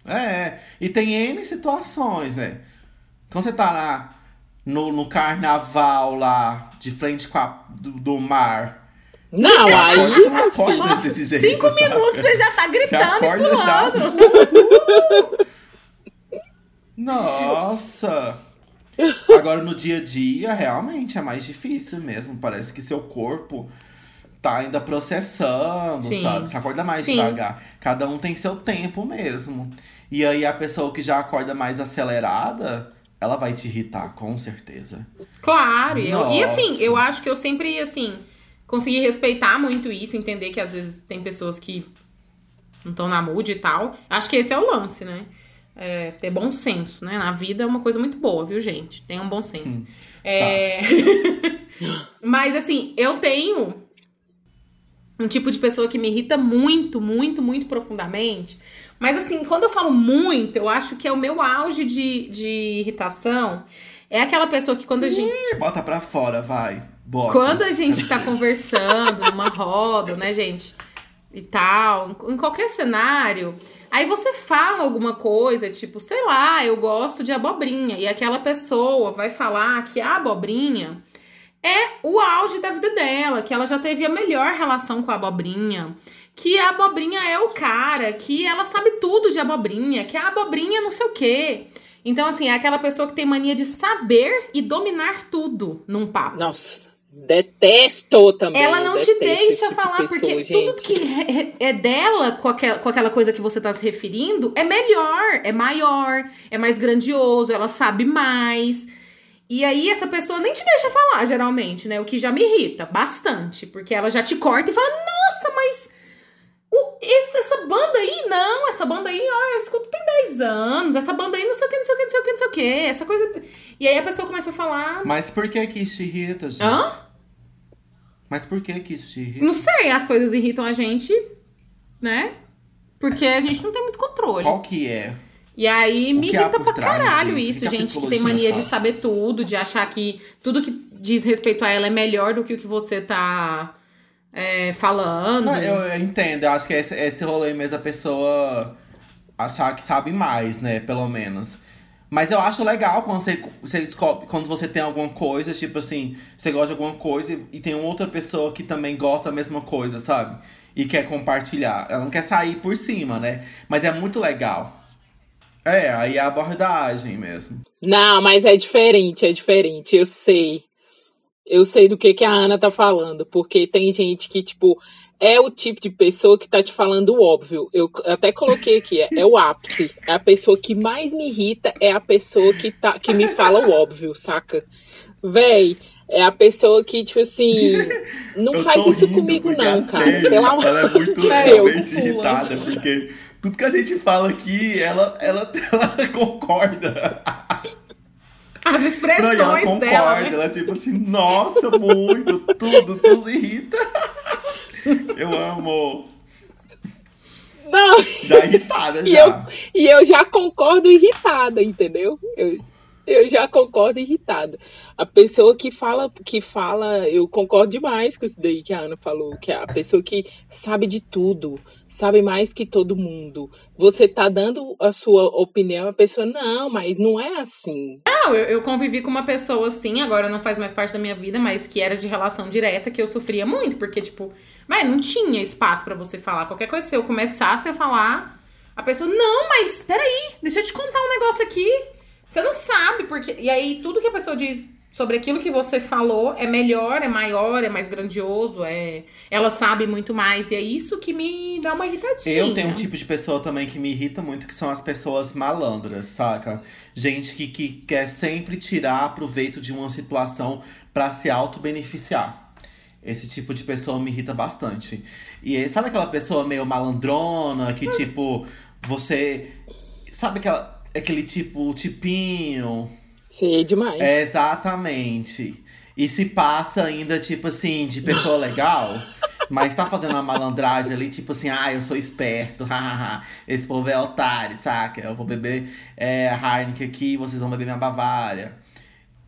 É, e tem N situações, né? Quando você tá lá no, no carnaval lá, de frente com a, do, do mar.
Não, aí.
Você não acorda desse jeito.
cinco
sabe?
minutos você já tá
Você
gritando e
acorda já. Nossa! Agora no dia a dia, realmente é mais difícil mesmo. Parece que seu corpo tá ainda processando,
Sim.
sabe? Você acorda mais
Sim.
devagar. Cada um tem seu tempo mesmo. E aí a pessoa que já acorda mais acelerada, ela vai te irritar, com certeza.
Claro, e eu- e assim, eu acho que eu sempre, assim, consegui respeitar muito isso, entender que às vezes tem pessoas que não estão na mood e tal. Acho que esse é o lance, né? É, ter bom senso, né? Na vida é uma coisa muito boa, viu, gente? Tenham um bom senso. É... Mas, assim, eu tenho um tipo de pessoa que me irrita muito, muito, muito profundamente. Mas, assim, quando eu falo muito, eu acho que é o meu auge de, de irritação. É aquela pessoa que quando a gente.
Ih, bota pra fora, vai. Bota.
Quando a gente tá conversando numa roda, né, gente? E tal, em qualquer cenário, aí você fala alguma coisa, tipo, sei lá, eu gosto de abobrinha. E aquela pessoa vai falar que a abobrinha é o auge da vida dela, que ela já teve a melhor relação com a abobrinha, que a abobrinha é o cara, que ela sabe tudo de abobrinha, que a abobrinha não sei o quê. Então, assim, é aquela pessoa que tem mania de saber e dominar tudo num papo.
Nossa, detesto também.
Ela não te deixa
tipo de
falar,
pessoa,
porque
gente.
tudo que é dela com aquela, com aquela coisa que você tá se referindo é melhor, é maior, é mais grandioso, ela sabe mais. E aí essa pessoa nem te deixa falar, geralmente, né? O que já me irrita bastante, porque ela já te corta e fala: Nossa, mas o- esse- essa banda aí, não, essa banda aí, ó, eu escuto tem 10 anos, essa banda aí não sei o que, não sei o que, não sei o que, não sei o que, essa coisa. E aí a pessoa começa a falar.
Mas por que que isso irrita, gente?
Hã?
Mas por que que isso irrita?
Não sei, as coisas irritam a gente, né? Porque a gente não tem muito controle.
Qual que é?
E aí me irrita pra
trás
caralho isso,
que
gente, que tem mania de saber tudo, de achar que tudo que diz respeito a ela é melhor do que o que você tá é, falando.
Não, eu, eu entendo, eu acho que é esse, esse rolê mesmo da pessoa achar que sabe mais, né? Pelo menos. Mas eu acho legal quando você, você descobre, quando você tem alguma coisa, tipo assim, você gosta de alguma coisa e, e tem outra pessoa que também gosta da mesma coisa, sabe? E quer compartilhar. Ela não quer sair por cima, né? Mas é muito legal. É, aí é a abordagem mesmo.
Não, mas é diferente, é diferente, eu sei. Eu sei do que, que a Ana tá falando, porque tem gente que, tipo, é o tipo de pessoa que tá te falando o óbvio. Eu até coloquei aqui, é, é o ápice. É a pessoa que mais me irrita, é a pessoa que, tá, que me fala o óbvio, saca? Véi, é a pessoa que, tipo assim, não
Eu
faz isso comigo, não,
a
cara.
Sally,
Pelo amor
Ela é muito
de Deus.
irritada, porque tudo que a gente fala aqui, ela, ela, ela concorda.
As
Não,
expressões
e ela concorda,
dela, né?
ela tipo assim, nossa, muito, tudo, tudo irrita. Eu amo.
Não,
Já irritada,
E
já.
eu, e eu já concordo irritada, entendeu? Eu, eu já concordo irritada. A pessoa que fala, que fala, eu concordo demais com isso daí que a Ana falou, que é a pessoa que sabe de tudo, sabe mais que todo mundo. Você tá dando a sua opinião, a pessoa, não, mas não é assim.
Não, eu, eu convivi com uma pessoa assim, agora não faz mais parte da minha vida, mas que era de relação direta, que eu sofria muito, porque, tipo, vai, não tinha espaço pra você falar. Qualquer coisa, se eu começasse a falar, a pessoa, não, mas peraí, deixa eu te contar um negócio aqui. Você não sabe, porque. E aí, tudo que a pessoa diz sobre aquilo que você falou é melhor, é maior, é mais grandioso, é. Ela sabe muito mais. E é isso que me dá uma irritadinha.
Eu tenho um tipo de pessoa também que me irrita muito, que são as pessoas malandras, saca? Gente que, que quer sempre tirar proveito de uma situação pra se auto-beneficiar. Esse tipo de pessoa me irrita bastante. E sabe aquela pessoa meio malandrona, que tipo, você. Sabe aquela, aquele tipo, tipinho?
Sei demais.
É, exatamente. E se passa ainda, tipo assim, de pessoa legal, mas tá fazendo uma malandragem ali, tipo assim, ah, eu sou esperto, hahaha. Esse povo é otário, saca? Eu vou beber é, Heineken aqui, vocês vão beber minha Bavária.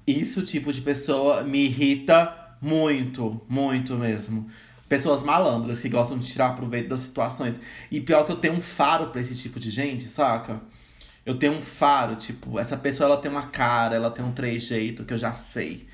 Isso, tipo de pessoa, me irrita muito, muito mesmo. Pessoas malandras que gostam de tirar proveito das situações. E pior que eu tenho um faro pra esse tipo de gente, saca? Eu tenho um faro, tipo, essa pessoa ela tem uma cara, ela tem um trejeito que eu já sei.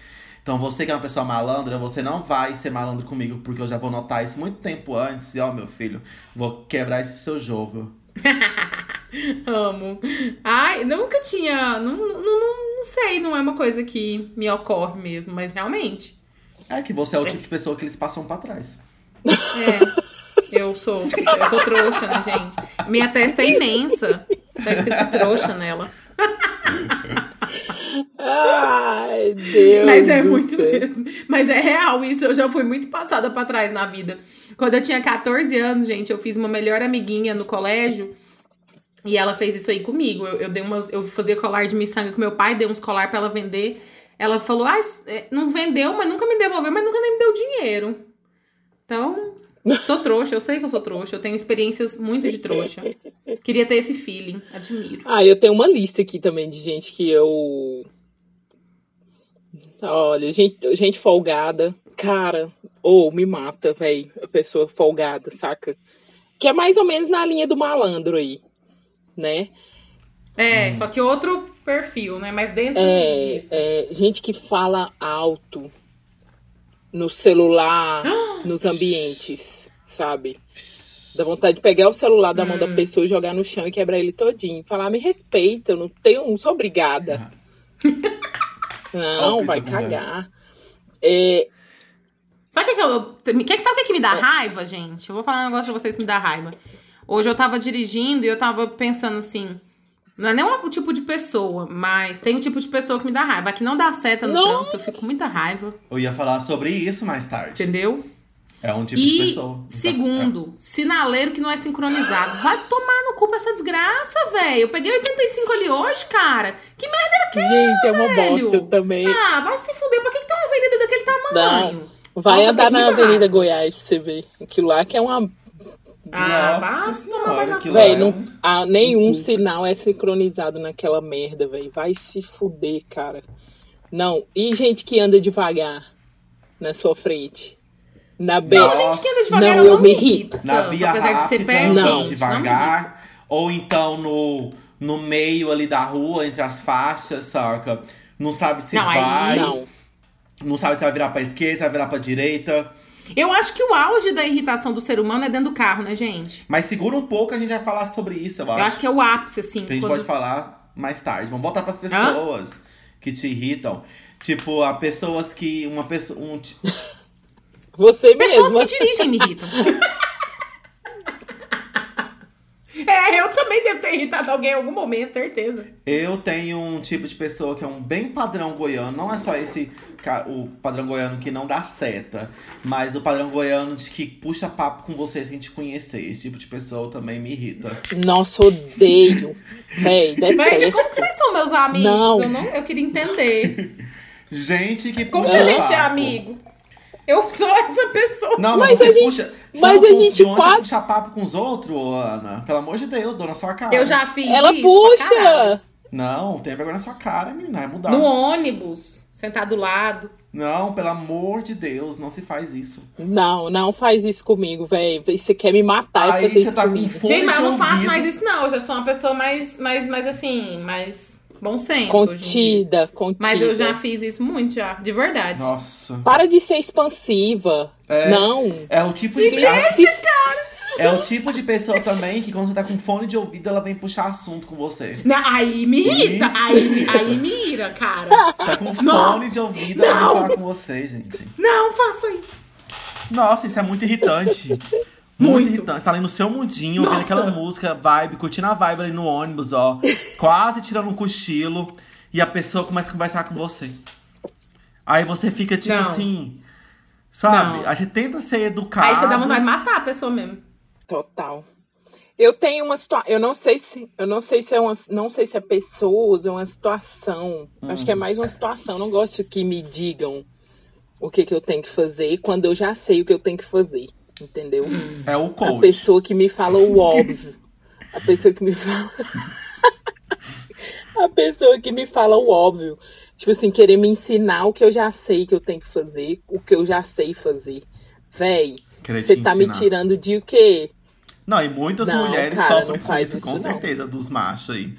Então você que é uma pessoa malandra, você não vai ser malandro comigo, porque eu já vou notar isso muito tempo antes. E ó, meu filho, vou quebrar esse seu jogo.
Amo. Ai, nunca tinha. Não, não, não, não sei, não é uma coisa que me ocorre mesmo, mas realmente.
É que você é o tipo de pessoa que eles passam pra trás.
É. Eu sou, eu sou trouxa, né, gente? Minha testa é imensa. Tá escrito trouxa nela.
Ai, Deus.
Mas é muito
céu.
mesmo. Mas é real isso. Eu já fui muito passada pra trás na vida. Quando eu tinha 14 anos, gente, eu fiz uma melhor amiguinha no colégio. E ela fez isso aí comigo. Eu, eu dei umas, eu fazia colar de miçanga com meu pai, dei uns colar pra ela vender. Ela falou: ah, não vendeu, mas nunca me devolveu, mas nunca nem me deu dinheiro. Então, sou trouxa, eu sei que eu sou trouxa, eu tenho experiências muito de trouxa. Queria ter esse feeling, admiro.
Ah, eu tenho uma lista aqui também de gente que eu Olha, gente, gente folgada, cara, ou me mata, velho, a pessoa folgada, saca? Que é mais ou menos na linha do malandro aí, né?
É, só que outro perfil, né? Mas dentro
É,
disso.
é, gente que fala alto no celular, nos ambientes, sabe? Dá vontade de pegar o celular da mão da
Hum.
pessoa e jogar no chão e quebrar ele todinho. Falar, me respeita, eu não tenho, não sou obrigada. Não, vai cagar. É,
Sabe o que, que eu. Que, sabe que, que me dá raiva, gente? Eu vou falar um negócio pra vocês que me dá raiva. Hoje eu tava dirigindo e eu tava pensando assim. Não é nem o tipo de pessoa, mas tem um tipo de pessoa que me dá raiva. A que não dá seta no
Nossa!
trânsito, eu fico com muita raiva,
Eu ia falar sobre isso mais tarde.
entendeu?
É um tipo de
E,
pessoa.
segundo, sinaleiro que não é sincronizado. Vai tomar no cu pra essa desgraça, velho. Eu peguei 85 ali hoje, cara. Que merda é aquela,
gente, é uma
velho?
bosta também.
Ah, vai se fuder. Pra que, que tem uma avenida daquele tamanho?
Vai
Nossa,
andar na Avenida
raiva.
Goiás pra você ver. Aquilo lá que é uma.
Ah,
Nossa senhora, que
Véi, não, ah, nenhum sinal é sincronizado naquela merda, velho. Vai se fuder, cara. Não. E gente que anda devagar na sua frente. Na B.
Não,
Gente que anda devagar,
Não,
eu
eu
não
me
irrito
Na
tanto,
via
apesar de ser
rápida,
pé
Não.
quente. Não
devagar. ou então no, no meio ali da rua, entre as faixas, saca? Não sabe se
Não, aí-
vai.
Não.
Não sabe se vai virar pra esquerda, se vai virar pra direita.
Eu acho que o auge da irritação do ser humano é dentro do carro, né, gente?
Mas segura um pouco, a gente vai falar sobre isso, eu acho.
Eu acho que é o ápice, assim.
Que a gente
quando-
pode falar mais tarde. Vamos voltar pras pessoas que te irritam. Tipo, a pessoas que. Uma pessoa. Um,
Você
Pessoas
mesma.
que dirigem me irritam. é, eu também devo ter irritado alguém em algum momento, certeza.
eu tenho um tipo de pessoa que é um bem padrão goiano. Não é só esse. O padrão goiano que não dá seta. Mas o padrão goiano de que puxa papo com vocês sem te conhecer. Esse tipo de pessoa também me irrita.
Nossa, odeio. Véi,
Velho, como que
detesto.
vocês são meus amigos?
Não.
Eu, não, eu queria entender.
Gente que
Como
puxa
que a gente é amigo? Eu sou essa pessoa.
Não,
Mas
mas,
a
você
gente-
puxa.
mas a gente
de
quase-
você puxa papo com os outros, Ana. Pelo amor de Deus, dou na sua cara.
Eu já fiz
Ela puxa.
Não, tem vergonha na sua cara, menina. É mudar.
No ônibus, sentado do lado.
Não, pelo amor de Deus, não se faz isso.
Não, não faz isso comigo, véi. Você quer me matar
Aí
e fazer
você
isso
tá com
comigo.
fome
Gente, mas eu não faço mais isso, não. Eu já sou uma pessoa mais, mais, mais assim, mais bom senso. hoje em dia.
Contida, contida.
Mas eu já fiz isso muito, já. De verdade.
Nossa.
Para de ser expansiva.
É.
Não.
É o tipo
Se,
de.
se-
É o tipo de pessoa também que quando você tá com fone de ouvido, ela vem puxar assunto com você.
Não, aí me irrita.
Isso.
Aí, aí me ira, cara.
Tá com
Não.
fone de ouvido, ela vem
Não.
falar com você, gente.
Não faça isso.
Nossa, isso é muito irritante. Muito,
Muito.
irritante. Você tá ali no seu mundinho, ouvindo
Nossa.
aquela música, vibe, curtindo a vibe ali no ônibus, ó. quase tirando um cochilo. E a pessoa começa a conversar com você. Aí você fica tipo
Não.
assim. Sabe?
Não.
A gente tenta ser educado.
Aí você dá vontade de matar a pessoa mesmo.
Total. Eu tenho uma situação, eu não sei se, eu não sei se é uma, não sei se é pessoas, é uma situação. Acho que é mais uma situação. Não gosto que me digam o que que eu tenho que fazer quando eu já sei o que eu tenho que fazer, entendeu?
É o
A
coach.
pessoa que me fala o óbvio. A pessoa que me fala A pessoa que me fala o óbvio. Tipo assim, querer me ensinar o que eu já sei que eu tenho que fazer, o que eu já sei fazer. Véi, você tá me tirando de o quê?
Não, e muitas
Não,
mulheres
cara,
sofrem
não
com isso,
isso,
com
não.
certeza, dos machos aí.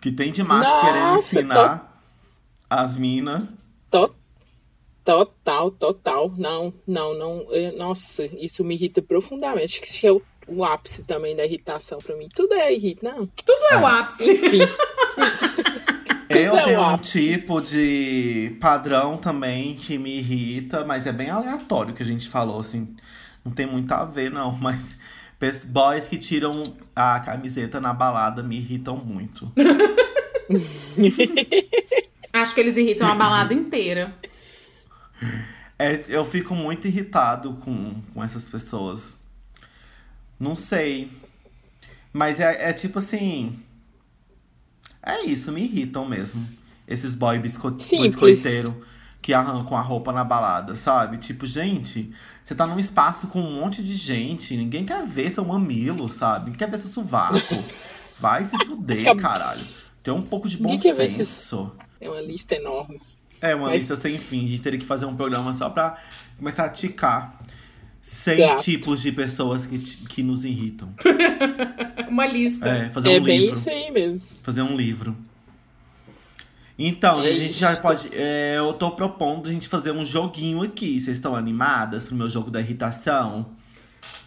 Que tem de macho
Nossa,
querendo ensinar as minas.
To- Total, total. Não, não, não. eu- nossa, isso me irrita profundamente. Acho que isso é o, o ápice também da irritação pra mim. Tudo é irrita, não.
Tudo é o ápice.
Enfim.
Eu
é
tenho um tipo de padrão também que me irrita, mas é bem aleatório que a gente falou, assim. Não tem muito a ver, não, mas boys que tiram a camiseta na balada me irritam muito.
Acho que eles irritam a balada inteira.
É, eu fico muito irritado com, com essas pessoas. Não sei. Mas é, é tipo assim. É isso, me irritam mesmo. Esses boy bisco
Simples.
biscoiteiro que arrancam a roupa na balada, sabe? Tipo, gente, você tá num espaço com um monte de gente. Ninguém quer ver seu mamilo, sabe? Ninguém quer ver seu sovaco. Vai se fuder, caralho. Tem um pouco de bom
Ninguém quer ver
senso.
É uma lista enorme.
É uma
Mas-
lista sem fim. A gente teria que fazer um programa só pra começar a ticar 100
Exato.
tipos de pessoas que, que nos irritam.
Uma lista.
É, fazer
É
um
bem
livro.
isso aí mesmo.
Fazer um livro. Então,
É
a gente já pode. é, eu tô propondo a gente fazer um joguinho aqui. Vocês estão animadas pro meu jogo da irritação?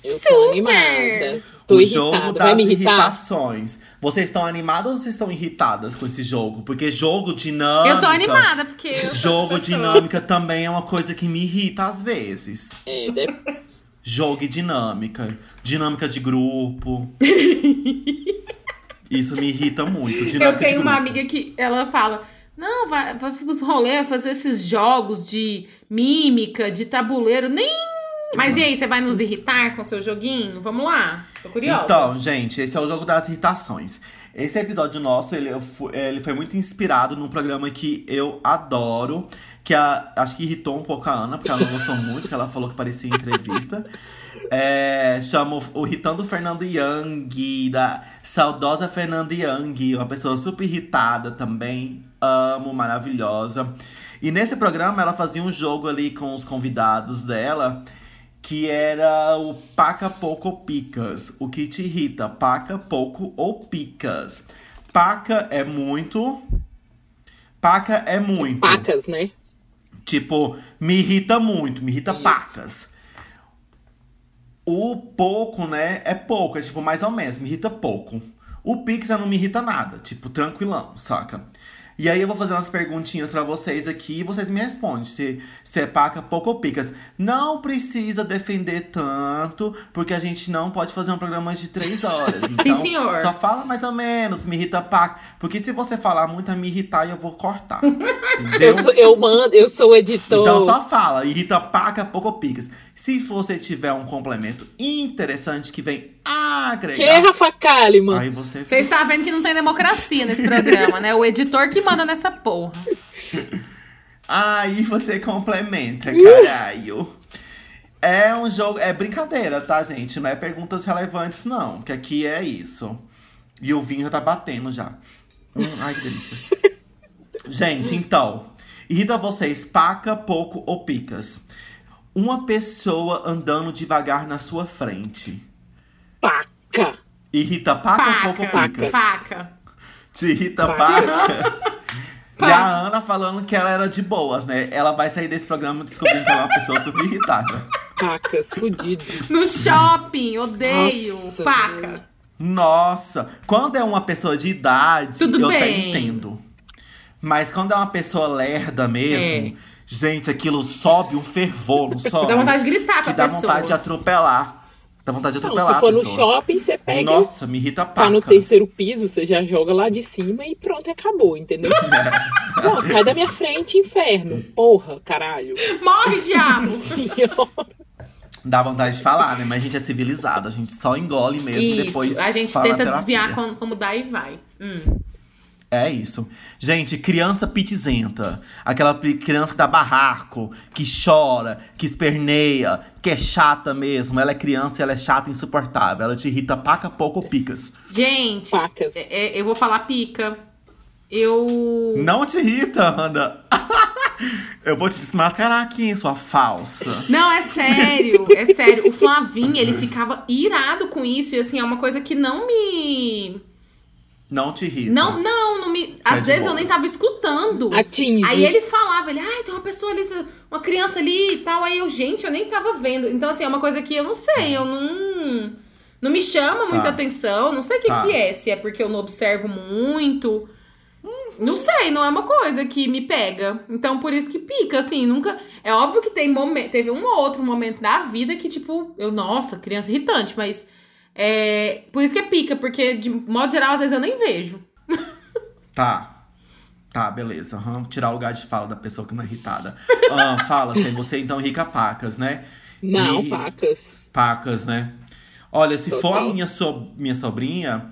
Eu
Super!
tô animada. Tô
o
irritada.
jogo
Vai
das irritações. Vocês estão animadas ou vocês estão irritadas com esse jogo? Porque jogo dinâmica.
Eu tô animada, porque.
Jogo dinâmica também é uma coisa que me irrita às vezes.
É, de-
Jogo e dinâmica. Dinâmica de grupo. Isso me irrita muito. Dinâmica
Eu
de
tenho uma amiga que ela fala: Não, vai, vai pros rolês fazer esses jogos de mímica, de tabuleiro, nem. Mas e aí, você vai nos irritar com seu joguinho? Vamos lá, tô curiosa.
Então, gente, esse é o jogo das irritações. Esse episódio nosso, ele, ele foi muito inspirado num programa que eu adoro, que a- acho que irritou um pouco a Ana, porque ela não gostou muito, que ela falou que parecia entrevista. É, chama o, Irritando Fernando Young, da saudosa Fernanda Young, uma pessoa super irritada também. Amo, maravilhosa. E nesse programa ela fazia um jogo ali com os convidados dela, que era o paca pouco ou picas. O que te irrita, paca pouco ou picas. Paca é muito. Paca é muito.
pacas, né?
Tipo, me irrita muito, me irrita
Isso.
pacas. O pouco, né, é pouco, é tipo mais ou menos, me irrita pouco. O Pixar não me irrita nada, tipo, tranquilão, saca? E aí eu vou fazer umas perguntinhas pra vocês aqui e vocês me respondem se, se é paca, pouco ou picas. Não precisa defender tanto, porque a gente não pode fazer um programa de três horas. Então,
senhor.
Só fala mais ou menos, me irrita paca. Porque se você falar muito, vai me irritar e eu vou cortar. Entendeu?
Eu sou, eu mando, eu sou o editor.
Então só fala, irrita paca, pouco picas. Se você tiver um complemento interessante que vem agregar,
Que Rafa Kalimann?
aí você
Você está vendo que não tem democracia nesse programa, né? O editor que manda nessa porra.
Aí você complementa, caralho. É um jogo, é brincadeira, tá, gente? Não é perguntas relevantes, não. Que aqui é isso. E o vinho já tá batendo já. Hum, ai, que delícia. gente, então. Irrita vocês paca, pouco ou picas? Uma pessoa andando devagar na sua frente.
Paca.
Irrita paca, pouco ou
Paca,
picas?
paca.
Te irrita
Pacas.
pacas? E a Ana falando que ela era de boas, né? Ela vai sair desse programa descobrindo que ela é uma pessoa super irritada.
Pacas, fudido.
No shopping, odeio.
Nossa,
paca.
Nossa, quando é uma pessoa de idade,
Tudo
eu até
bem.
entendo. Mas quando é uma pessoa lerda mesmo,
É.
gente, aquilo sobe um fervor, não sobe?
Dá vontade de gritar com a
dá
pessoa.
vontade de atropelar. Dá vontade de
Não,
atropelar
se for
a
no shopping, você pega,
Nossa, me irrita
tá no terceiro piso, você já joga lá de cima e pronto, acabou, entendeu? Não, sai da minha frente, inferno. Porra, caralho.
Morre, diabo!
Senhora.
Dá vontade de falar, né? Mas a gente é civilizado, a gente só engole mesmo e
Isso,
depois
a gente tenta desviar como, como dá e vai. Hum.
É isso. Gente, criança pitizenta. Aquela criança que dá barraco, que chora, que esperneia, que é chata mesmo. Ela é criança e ela é chata e insuportável. Ela te irrita paca, pouco ou picas.
Gente,
Pacas.
é- é- eu vou falar pica. Eu.
Não te irrita, Ana. Eu vou te desmascarar aqui, hein, sua falsa.
Não, é sério, é sério. O Flavinho, ele ficava irado com isso. E assim, é uma coisa que não me.
Não te irrita.
Não, não, não me. Às
de
vezes eu nem tava escutando.
Atinge.
Aí ele falava, ele, ai, tem uma pessoa ali, uma criança ali e tal. Aí eu, gente, eu nem tava vendo. Então, assim, é uma coisa que eu não sei, eu não. Não me chama muita
Tá.
atenção. Não sei o que,
Tá.
que é, se é porque eu não observo muito. Não sei, não é uma coisa que me pega. Então, por isso que pica, assim, nunca. É óbvio que tem momento, teve um ou outro momento da vida que, tipo, eu, nossa, criança irritante, mas. É, por isso que é pica, porque, de modo geral, às vezes eu nem vejo.
Tá. Tá, beleza. Aham, Tirar o lugar de fala da pessoa que não é irritada. Ah, fala, assim, você então rica pacas, né?
Não,
Me-
pacas.
Pacas, né? Olha, se for a
Total.
minha, so minha sobrinha,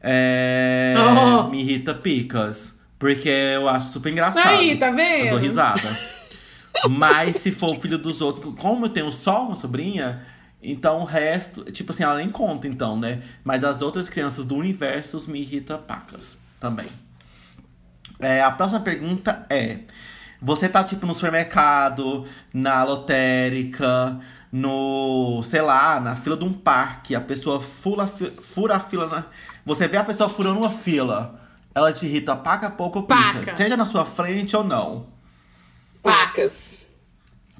é,
Oh.
me irrita picas. Porque eu acho super engraçado.
Aí, tá vendo?
Eu dou risada. Mas se for o filho dos outros, como eu tenho só uma sobrinha, então o resto, tipo assim, ela nem conta então, né? Mas as outras crianças do universo me irrita pacas também. É, a próxima pergunta é: Você tá, tipo, no supermercado, na lotérica, no, sei lá, na fila de um parque, a pessoa fura, fura a fila. Na... Você vê a pessoa furando uma fila, ela te irrita paca pouco
Paca.
seja na sua frente ou não.
Pacas.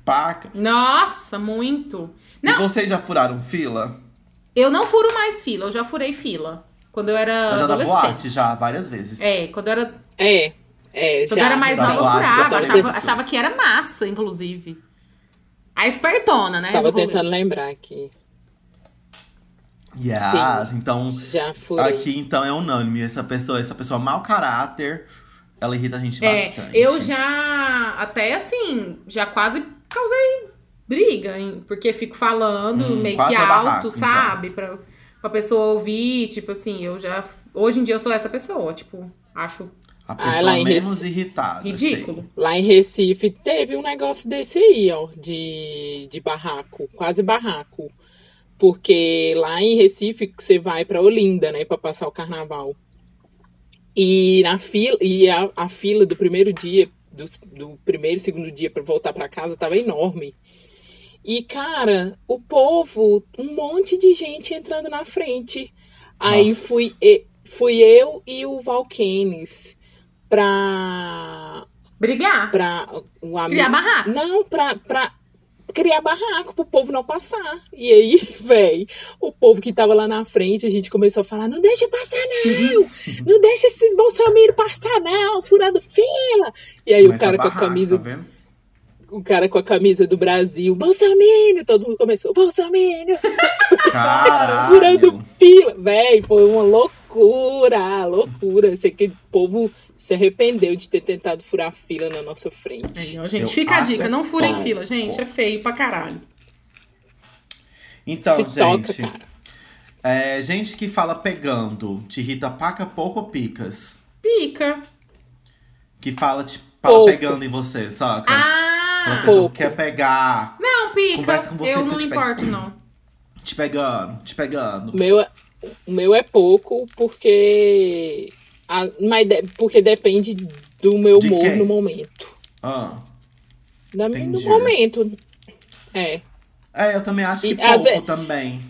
Pacas.
Nossa, muito.
E
Não,
vocês já furaram fila?
eu não furo mais fila, eu já furei fila. Quando eu era
Eu já da
adolescente.
boate, já, várias vezes.
É, quando eu era,
É, é,
quando
já.
eu era mais
da
nova, eu
boate, já
furava.
tava
Achava, achava que era massa, inclusive. A espertona, né?
Tava tentando lembrar aqui.
Yes, então
Já furei.
aqui então é unânime. Essa pessoa, essa pessoa mau caráter, ela irrita a gente
É,
bastante.
eu já, até assim, já quase causei briga, hein? Porque fico falando
Hum,
meio que
é
alto,
barraco, então.
sabe? Pra, pra pessoa ouvir, tipo assim, eu já. Hoje em dia eu sou essa pessoa, tipo, acho
A
Ah,
pessoa
lá em
menos
Recife-
irritada.
ridículo.
Lá em Recife teve um negócio desse aí, ó, de, de barraco, quase barraco. Porque lá em Recife você vai pra Olinda, né, pra passar o carnaval. E na fila, e a, a fila do primeiro dia, do, do primeiro e segundo dia pra voltar pra casa tava enorme. E, cara, o povo, um monte de gente entrando na frente. Aí
Nossa.
fui, e- fui eu e o Valkenes pra
Brigar.
pra um amigo.
Criar barraco.
Não, pra, pra criar barraco pro povo não passar. E aí, véi, o povo que tava lá na frente, a gente começou a falar: não deixa passar, não! Não deixa esses bolsominions passar, não! Furando fila! E aí
Mas
o cara
tá
com a camisa.
Tá?
O cara com a camisa do Brasil, Bolsonaro! Todo mundo começou, Bolsonaro! Furando fila! Véi, foi uma loucura! Loucura! Sei que o povo se arrependeu de ter tentado furar fila na nossa frente.
Ó, gente,
Eu
fica a dica,
é
não furem fila, gente, é feio pra caralho.
Então,
se
gente.
toca, cara.
É, gente que fala pegando, te irrita paca pouco ou picas?
Fica.
Que fala, te fala
Pouco.
pegando em você, saca?
Ah!
pessoa
pouco.
que quer pegar,
Não, pica.
Conversa com você,
eu não importo, não.
te pegando, te pegando.
Meu, é- o meu é pouco porque. a- mas de- porque depende do meu
De
humor
quem?
no momento.
Ah.
Da, no momento. É.
É, eu também acho que
E,
pouco
ve-
também.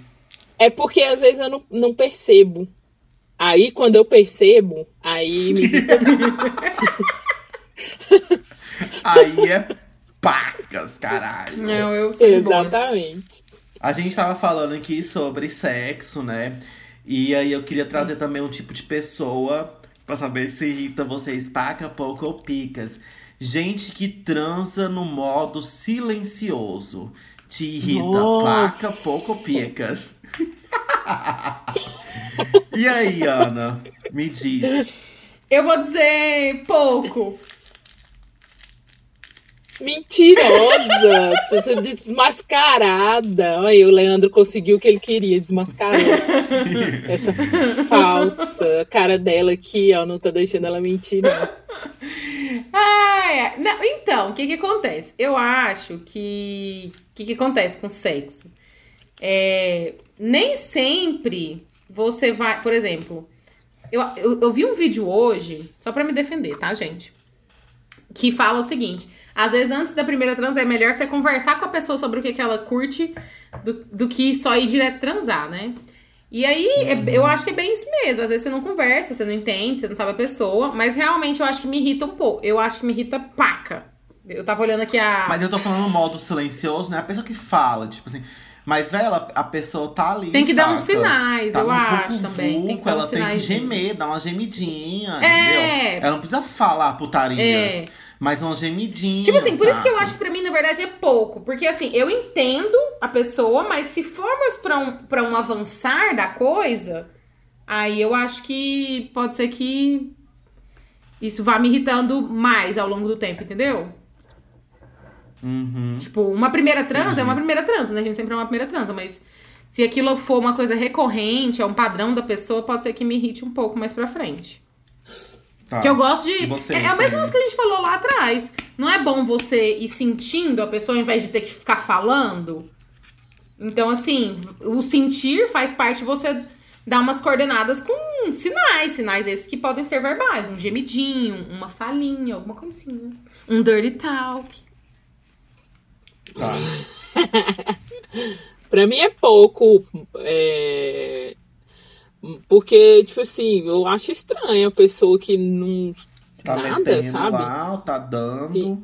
É porque às vezes eu não, não percebo. Aí quando eu percebo, aí me
Aí é pacas, caralho.
Não, eu boas.
Exatamente.
A gente tava falando aqui sobre sexo, né? E aí eu queria trazer também um tipo de pessoa pra saber se irrita vocês paca, pouco ou picas. Gente que transa no modo silencioso. Te irrita
Nossa.
paca, pouco ou picas. e aí, Ana? Me diz.
Eu vou dizer pouco.
Mentirosa! Você tá desmascarada. Olha, aí, o Leandro conseguiu o que ele queria, desmascarar. Essa falsa cara dela aqui, ó, não tá deixando ela mentir, não.
Ah, é. Não, então, o que que acontece? Eu acho que... O que que acontece com o sexo? É, nem sempre você vai... Por exemplo, eu, eu, eu vi um vídeo hoje, só pra me defender, tá, gente? Que fala o seguinte... Às vezes, antes da primeira trans, é melhor você conversar com a pessoa sobre o que, que ela curte do, do que só ir direto transar, né? E aí, é- eu acho que é bem isso mesmo. Às vezes você não conversa, você não entende, você não sabe a pessoa. Mas realmente eu acho que me irrita um pouco. Eu acho que me irrita paca. Eu tava olhando aqui a.
Mas eu tô falando no modo silencioso, né? A pessoa que fala, tipo assim. Mas, velho, a pessoa tá ali.
Tem que dar uns
saca?
sinais,
Tá
eu acho também. Tem que dar
ela tem que gemer, dar uma gemidinha,
É.
entendeu? Ela não precisa falar putarias,
É.
mas uma gemidinha.
Tipo assim, por isso que eu acho que pra mim, na verdade, é pouco. Porque assim, eu entendo a pessoa, mas se formos pra um, pra um avançar da coisa, aí eu acho que pode ser que isso vá me irritando mais ao longo do tempo, entendeu?
Uhum.
Tipo, uma primeira transa é uma primeira transa, né? A gente sempre é uma primeira transa, mas se aquilo for uma coisa recorrente, é um padrão da pessoa, pode ser que me irrite um pouco mais pra frente.
Tá.
Que eu gosto de.
Você,
é é a mesma coisa que a gente falou lá atrás. Não é bom você ir sentindo a pessoa ao invés de ter que ficar falando? Então, assim, o sentir faz parte de você dar umas coordenadas com sinais, sinais esses que podem ser verbais, um gemidinho, uma falinha, alguma coisinha, um dirty talk.
Tá.
Pra mim é pouco. é, Porque, tipo assim, eu acho estranho a pessoa que não.
Tá
nada,
metendo
sabe?
lá, tá dando.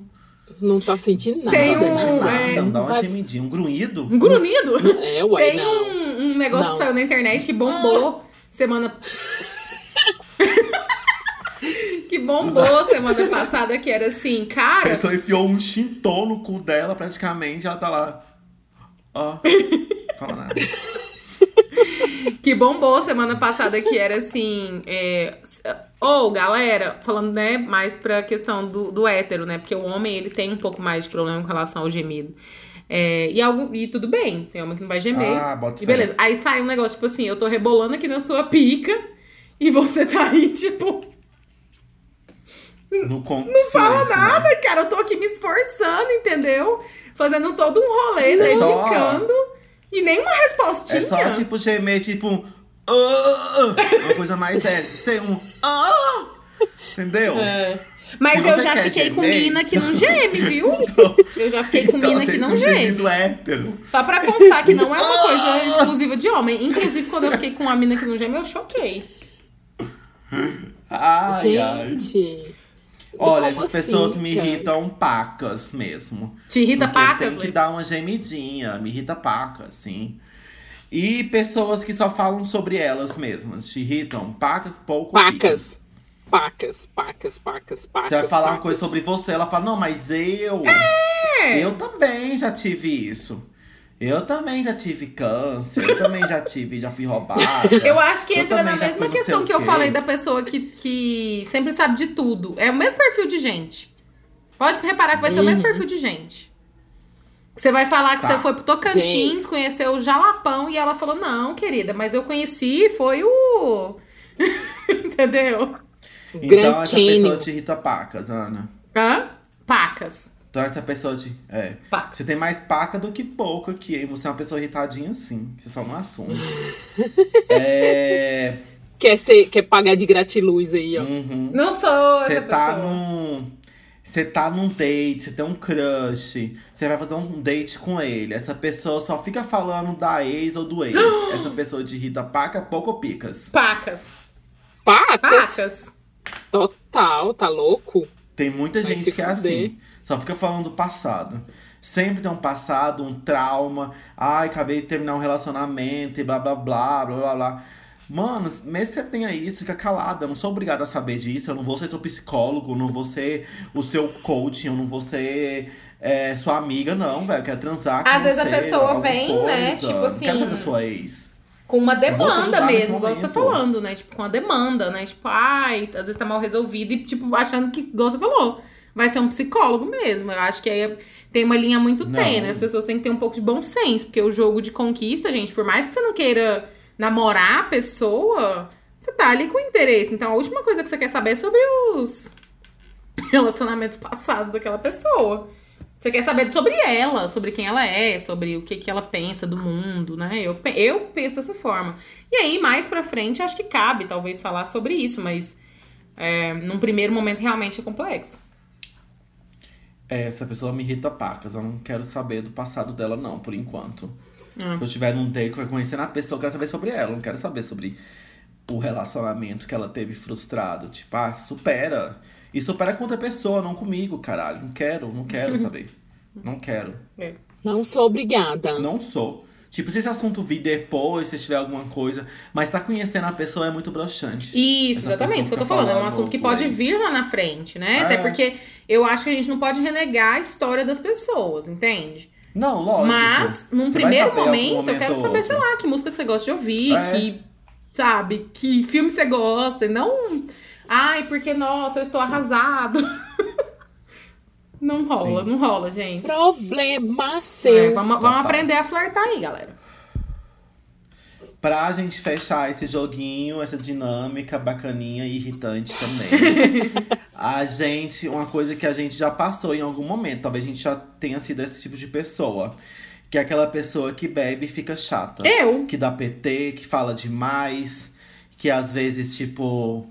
Não tá sentindo nada.
Tem
Não tá sentindo
um,
nada,
é,
dá uma
vai-
gemidinha, um grunhido.
Um grunhido?
É, ué,
Tem
não.
um, um negócio
Não.
que saiu na internet que bombou semana. que bombou semana passada, que era assim,
A
cara.
pessoa enfiou um xintô no cu dela, praticamente, ela tá lá. Ó. Fala nada.
Que bombou semana passada, que era assim. É, ou, galera, falando, né, mais pra questão do, do hétero, né? Porque o homem, ele tem um pouco mais de problema com relação ao gemido. É, e, algo, e tudo bem, tem homem que não vai gemer.
Ah, bota
e beleza. Aí sai um negócio, tipo assim, eu tô rebolando aqui na sua pica e você tá aí, tipo,
No con...
não fala
silêncio, né?
nada, cara. Eu tô aqui me esforçando, entendeu? Fazendo todo um rolê,
É só-
dedicando. E nenhuma respostinha.
É só tipo gemer, tipo um. "Ah", uma coisa mais séria. Ser um. "Ah", Entendeu?
É. Mas eu já fiquei com mina que não geme, viu? Eu já fiquei com
Então,
mina que não
um
geme.
hétero.
Só pra constar que não é uma coisa exclusiva de homem. Inclusive, quando eu fiquei com uma mina que não geme, eu choquei.
Ai, ai. Olha,
como
essas pessoas
assim,
me
cara?
irritam pacas mesmo.
Te irrita pacas,
Tem que dar uma gemidinha, me irrita paca, sim. E pessoas que só falam sobre elas mesmas. Te irritam pacas, pouco.
Pacas. Pacas, pacas, pacas, pacas.
Você vai falar uma
pacas.
coisa sobre você, ela fala, não, mas eu.
É.
Eu também já tive isso. Eu também já tive câncer, eu também já tive, já fui roubada.
Eu acho que entra na mesma questão que eu falei da pessoa que, que sempre sabe de tudo. É o mesmo perfil de gente. Pode reparar que vai ser o mesmo
Uhum.
perfil de gente. Você vai falar que
Tá.
você foi pro Tocantins, conheceu o Jalapão e ela falou: Não, querida, mas eu conheci, foi o. Entendeu?
Então
Grand
essa pessoa te irrita pacas, Ana.
Hã? Pacas.
Então essa pessoa te. É.
Pacas.
Você tem mais paca do que pouco aqui, hein? Você é uma pessoa irritadinha sim. Você só não assume. é.
Quer, ser, quer pagar de gratiluz aí, ó.
Uhum.
Não sou
Você tá
pessoa.
num. Você tá num date, você tem um crush, você vai fazer um date com ele. Essa pessoa só fica falando da ex ou do ex. Essa pessoa te irrita paca, pouco ou picas.
Pacas.
Pacas?
Pacas.
Total, tá louco?
Tem muita
Vai
gente que é
fuder.
assim. Só fica falando do passado. Sempre tem um passado, um trauma. Ai, acabei de terminar um relacionamento e blá blá blá, blá blá blá. Mano, mesmo que você tenha isso, fica calada. Eu não sou obrigada a saber disso. Eu não vou ser seu psicólogo, eu não vou ser o seu coach, eu não vou ser é, sua amiga, não, velho. Eu quero transar com
Às vezes a pessoa vem, né,
coisa.
tipo
Não quero
assim,
saber da sua ex.
Com uma demanda mesmo, igual você tá falando, né? Tipo, com uma demanda, né? Tipo, ai, às vezes tá mal resolvido e, tipo, achando que, igual você falou, vai ser um psicólogo mesmo. Eu acho que aí tem uma linha muito tênue. As pessoas têm que ter um pouco de bom senso, porque o jogo de conquista, gente, por mais que você não queira namorar a pessoa, você tá ali com interesse. Então, a última coisa que você quer saber é sobre os relacionamentos passados daquela pessoa. Você quer saber sobre ela, sobre quem ela é, sobre o que, que ela pensa do mundo, né? Eu, eu penso dessa forma. E aí, mais pra frente, acho que cabe talvez falar sobre isso, mas é, num primeiro momento realmente é complexo.
É, essa pessoa me irrita pacas. Eu não quero saber do passado dela, não, por enquanto.
Ah.
Se eu estiver num date, vai conhecendo a pessoa, eu quero saber sobre ela. Eu não quero saber sobre o relacionamento que ela teve frustrado. Tipo, ah, supera. E supera com outra pessoa, não comigo, caralho. Não quero, não quero saber. Não quero.
É.
Não sou obrigada.
Não sou. Tipo, se esse assunto vir depois, se tiver alguma coisa, mas tá conhecendo a pessoa é muito broxante.
Isso,
Essa
exatamente, isso que eu tô falando. É um assunto que pode vir lá na frente, né?
É.
Até porque eu acho que a gente não pode renegar a história das pessoas, entende?
Não, lógico.
Mas, num
Você
primeiro
algum
momento, eu quero saber, sei lá, que música que você gosta de ouvir,
É.
que, sabe, que filme você gosta, e não. Ai, porque, nossa, eu estou arrasado. não rola,
Sim.
não rola, gente.
Problema
É,
seu.
vamos vamos
Total.
aprender a flertar aí, galera.
Pra gente fechar esse joguinho, essa dinâmica bacaninha e irritante também. a gente, uma coisa que a gente já passou em algum momento, talvez a gente já tenha sido esse tipo de pessoa. Que é aquela pessoa que bebe e fica chata.
Eu.
Que dá PT, que fala demais, que às vezes, tipo,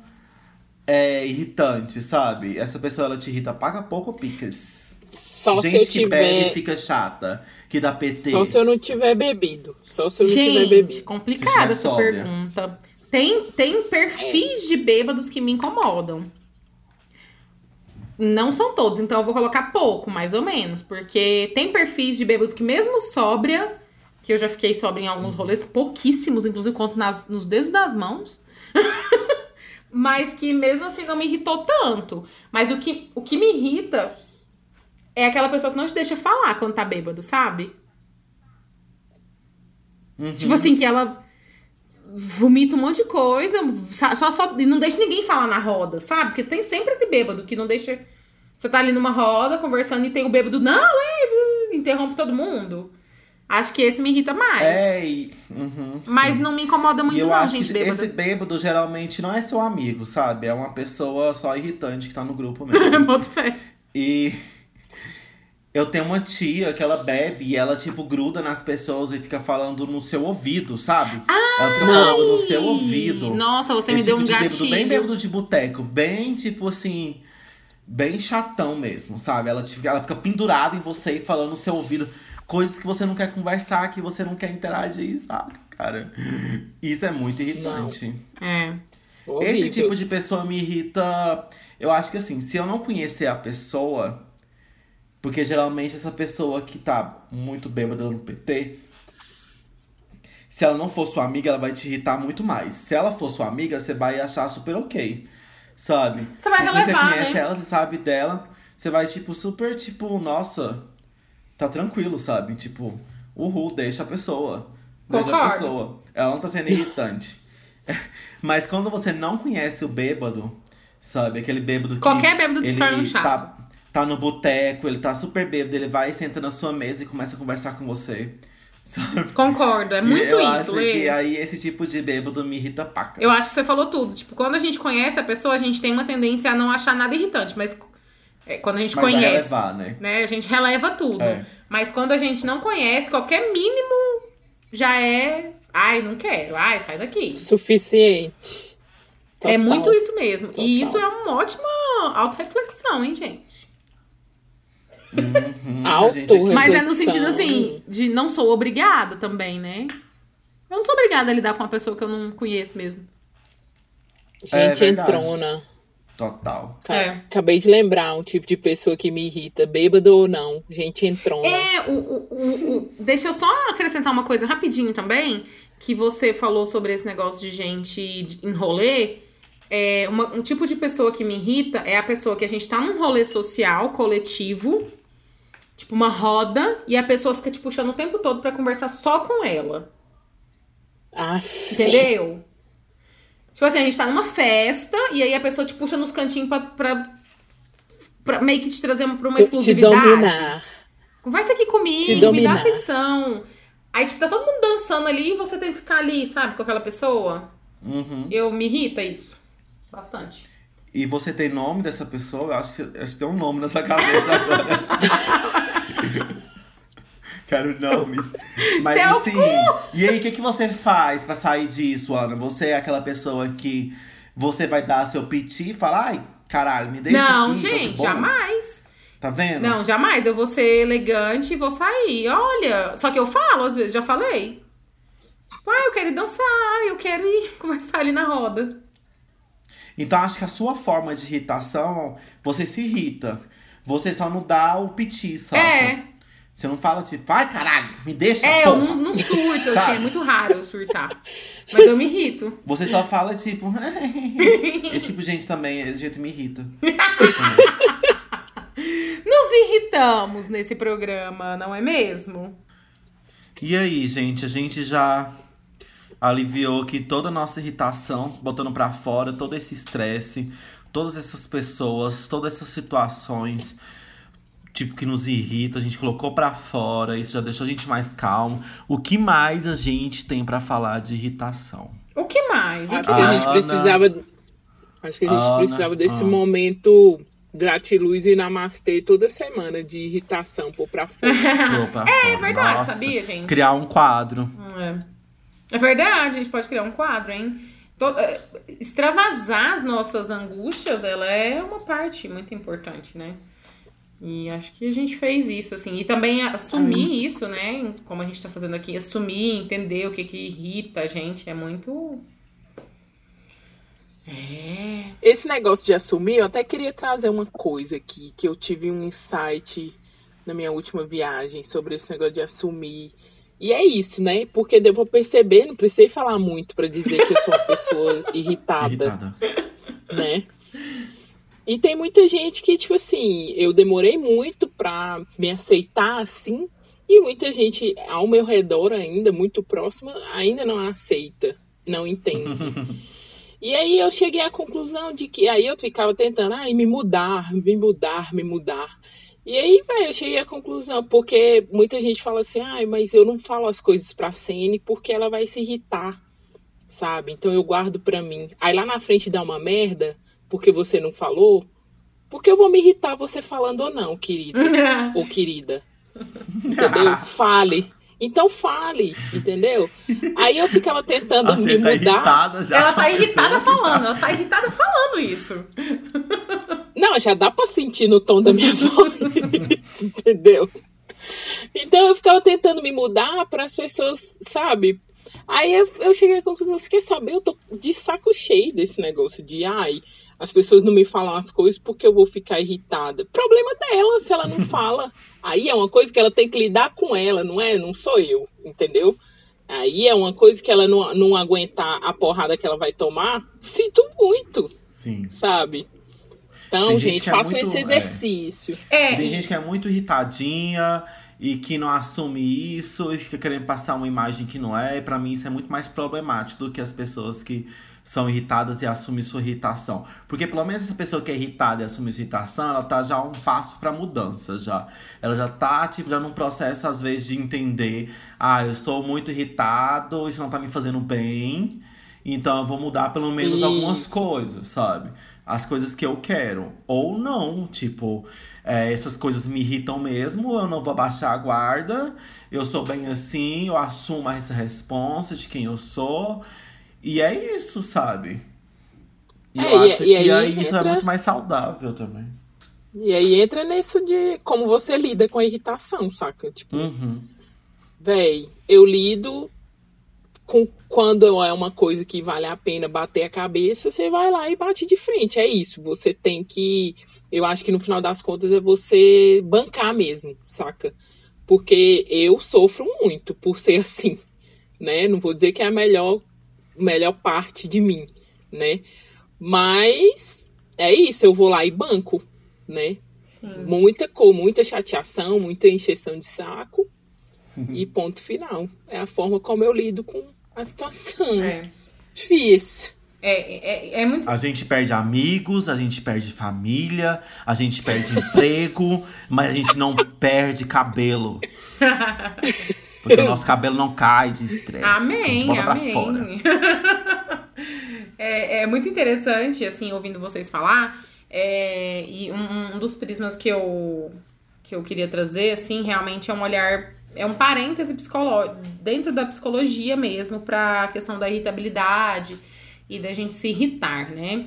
é irritante, sabe? Essa pessoa ela te irrita paga pouco ou picas.
Só
Gente
se eu
que bebe
tiver.
e fica chata, que dá PT.
Só se eu não tiver bebido. Só se eu não tiver
Gente,
bebido.
complicada essa
sóbria.
pergunta. Tem, tem perfis de bêbados que me incomodam. Não são todos, então eu vou colocar pouco, mais ou menos. Porque tem perfis de bêbados que, mesmo sóbria, que eu já fiquei sóbria em alguns rolês, pouquíssimos, inclusive conto nas, nos dedos das mãos. mas que mesmo assim não me irritou tanto. Mas o que, o que me irrita é aquela pessoa que não te deixa falar quando tá bêbado, sabe?
Uhum.
Tipo assim, que ela vomita um monte de coisa, sa- só, só, e não deixa ninguém falar na roda, sabe? Porque tem sempre esse bêbado que não deixa. Você tá ali numa roda conversando e tem o bêbado, não, é, interrompe todo mundo. Acho que esse me irrita mais.
É, e- uhum,
Mas
sim.
não me incomoda muito,
eu
não,
acho
gente,
que
bêbado.
esse bêbado geralmente não é seu amigo, sabe? É uma pessoa só irritante que tá no grupo mesmo.
Boto fé.
E eu tenho uma tia que ela bebe e ela, tipo, gruda nas pessoas e fica falando no seu ouvido, sabe? ela fica falando no seu ouvido.
Nossa, você
Esse
me deu
tipo
um
de bêbado,
gatilho.
bem bêbado de boteco, bem, tipo assim, bem chatão mesmo, sabe? Ela, te- ela fica pendurada em você e falando no seu ouvido coisas que você não quer conversar, que você não quer interagir, sabe, cara? Isso é muito irritante.
É.
Horrível.
Esse tipo de pessoa me irrita. Eu acho que assim, se eu não conhecer a pessoa, porque geralmente essa pessoa que tá muito bêbada no PT, se ela não for sua amiga, ela vai te irritar muito mais. Se ela for sua amiga, você vai achar super ok. Sabe?
Você vai
Porque
relevar,
Você conhece
né?
ela, você sabe dela, você vai, tipo, super, tipo, nossa, tá tranquilo, sabe? Tipo, uhul, deixa a pessoa. Deixa a pessoa. Ela não tá sendo irritante. Mas quando você não conhece o bêbado, sabe? Aquele bêbado que.
Qualquer bêbado se
ele
torna um chato.
Tá, tá no boteco, ele tá super bêbado, ele vai e senta na sua mesa e começa a conversar com você. Sabe?
Concordo, é muito
eu
isso,
acho que aí esse tipo de bêbado me irrita pacas.
Eu acho que você falou tudo. Tipo, quando a gente conhece a pessoa, a gente tem uma tendência a não achar nada irritante, mas é, quando a gente
Mas
conhece,
relevar, né?
né, a gente releva tudo.
É.
Mas quando a gente não conhece, qualquer mínimo já é, ai, não quero, ai, sai daqui.
Suficiente.
É
Total.
muito isso mesmo. E
Total.
isso é uma ótima auto-reflexão, hein, gente?
Hum, a
Auto
Mas é no sentido assim, de não sou obrigada também, né? Eu não sou obrigada a lidar com uma pessoa que eu não conheço mesmo.
É
Gente
verdade.
entrona.
Total.
É.
Acabei de lembrar um tipo de pessoa que me irrita, bêbado ou não. Gente entrona.
É, o, o, o, o- deixa eu só acrescentar uma coisa rapidinho também, que você falou sobre esse negócio de gente em rolê. É, uma- um tipo de pessoa que me irrita é a pessoa que a gente tá num rolê social, coletivo, tipo uma roda, e a pessoa fica te puxando o tempo todo pra conversar só com ela.
Aff.
Entendeu? Tipo assim, a gente tá numa festa e aí a pessoa te puxa nos cantinhos pra, pra, pra meio que te trazer pra uma
Te
exclusividade.
dominar.
Conversa aqui comigo,
Te
me dá atenção. Aí, tipo, tá todo mundo dançando ali e você tem que ficar ali, sabe, com aquela pessoa.
Uhum.
Eu me irrita isso. Bastante.
E você tem nome dessa pessoa? Eu acho que, acho que tem um nome na sua cabeça agora. Quero nomes. Mas
Teu
assim. E aí, o que, que você faz pra sair disso, Ana? Você é aquela pessoa que você vai dar seu piti e falar, ai, caralho, me deixa
não,
aqui.
gente,
boa."
jamais.
Tá vendo?
Não, jamais. Eu vou ser elegante e vou sair. Olha, só que eu falo, às vezes, já falei. Tipo, ah, eu quero ir dançar, eu quero ir conversar ali na roda.
Então acho que a sua forma de irritação, você se irrita. Você só não dá o piti, sabe?
É,
Você não fala tipo, ai caralho, me deixa.
é, eu
porra."
não, não surto, assim, é muito raro eu surtar. Mas eu me irrito.
Você só fala tipo. Esse tipo de gente também, esse gente me irrita.
Nos irritamos nesse programa, não é mesmo?
E aí, gente, a gente já aliviou aqui toda a nossa irritação, botando pra fora todo esse estresse, todas essas pessoas, todas essas situações, tipo, que nos irritam, a gente colocou pra fora, isso já deixou a gente mais calmo. O que mais a gente tem pra falar de irritação?
O que mais? O
Acho
que
que a gente
Ana.
precisava. Acho que a gente
Ana.
precisava desse
Ah.
momento gratiluz e namastê toda semana de irritação por pra fora.
é, é verdade, Nossa. sabia, gente?
Criar um quadro.
É. é verdade, a gente pode criar um quadro, hein? É, extravasar as nossas angústias, ela é uma parte muito importante, né? E acho que a gente fez isso, assim. E também assumir isso, né? Como a gente tá fazendo aqui, assumir, entender o que que irrita a gente é muito.
É. Esse negócio de assumir, eu até queria trazer uma coisa aqui, que eu tive um insight na minha última viagem sobre esse negócio de assumir. E é isso, né? Porque deu pra perceber, não precisei falar muito para dizer que eu sou uma pessoa irritada, irritada. Né? E tem muita gente que, tipo assim, eu demorei muito pra me aceitar assim, e muita gente ao meu redor ainda, muito próxima, ainda não aceita, não entende. e aí eu cheguei à conclusão de que aí eu ficava tentando, ai, me mudar, me mudar, me mudar. E aí, velho, eu cheguei à conclusão, porque muita gente fala assim, ai, mas eu não falo as coisas pra Sene porque ela vai se irritar, sabe? Então eu guardo pra mim. Aí lá na frente dá uma merda, porque você não falou, porque eu vou me irritar você falando ou não, querido ou querida. Entendeu? Fale. Então fale, entendeu? Aí eu ficava tentando
Você
me
tá
mudar.
Irritada já
ela tá irritada falando, ela tá irritada falando isso.
Não, já dá pra sentir no tom da minha voz, entendeu? Então eu ficava tentando me mudar para as pessoas, sabe, Aí eu, eu cheguei à conclusão, você quer saber? Eu tô de saco cheio desse negócio de, ai, as pessoas não me falam as coisas porque eu vou ficar irritada. Problema dela se ela não fala. Aí é uma coisa que ela tem que lidar com ela, não é? Não sou eu, entendeu? Aí é uma coisa que ela não, não aguentar a porrada que ela vai tomar. Sinto muito.
Sim.
Sabe? Então, Tem gente, gente é façam é muito, esse exercício.
É. Tem e... gente que é muito irritadinha e que não assume isso e fica querendo passar uma imagem que não é. E pra mim isso é muito mais problemático do que as pessoas que são irritadas e assumem sua irritação. Porque pelo menos essa pessoa que é irritada e assume sua irritação, ela tá já um passo para mudança já. Ela já tá tipo já num processo às vezes de entender, ah, eu estou muito irritado, isso não tá me fazendo bem. Então eu vou mudar pelo menos isso. algumas coisas, sabe? As coisas que eu quero. Ou não, tipo, é, essas coisas me irritam mesmo, eu não vou baixar a guarda, eu sou bem assim, eu assumo essa responsa de quem eu sou. E é isso, sabe? E é, eu acho e, que aí isso é muito mais saudável também.
E aí entra nisso de como você lida com a irritação, saca? Tipo,
uhum.
véi, eu lido com quando é uma coisa que vale a pena bater a cabeça, você vai lá e bate de frente. É isso. Você tem que. Eu acho que no final das contas é você bancar mesmo, saca? Porque eu sofro muito por ser assim, né? Não vou dizer que é a melhor, melhor parte de mim, né? Mas é isso, eu vou lá e banco, né? Sim. Muita cor, muita chateação, muita encheção de saco. Uhum. E ponto final. É a forma como eu lido com a situação. É. Difícil.
É, é, é muito.
A gente perde amigos, a gente perde família, a gente perde emprego, mas a gente não perde cabelo. Porque o nosso cabelo não cai de estresse.
Amém, amém. é, é muito interessante, assim, ouvindo vocês falar. É, e um, um dos prismas que eu, que eu queria trazer, assim, realmente é um olhar é um parêntese psicológico, dentro da psicologia mesmo, para a questão da irritabilidade e da gente se irritar, né?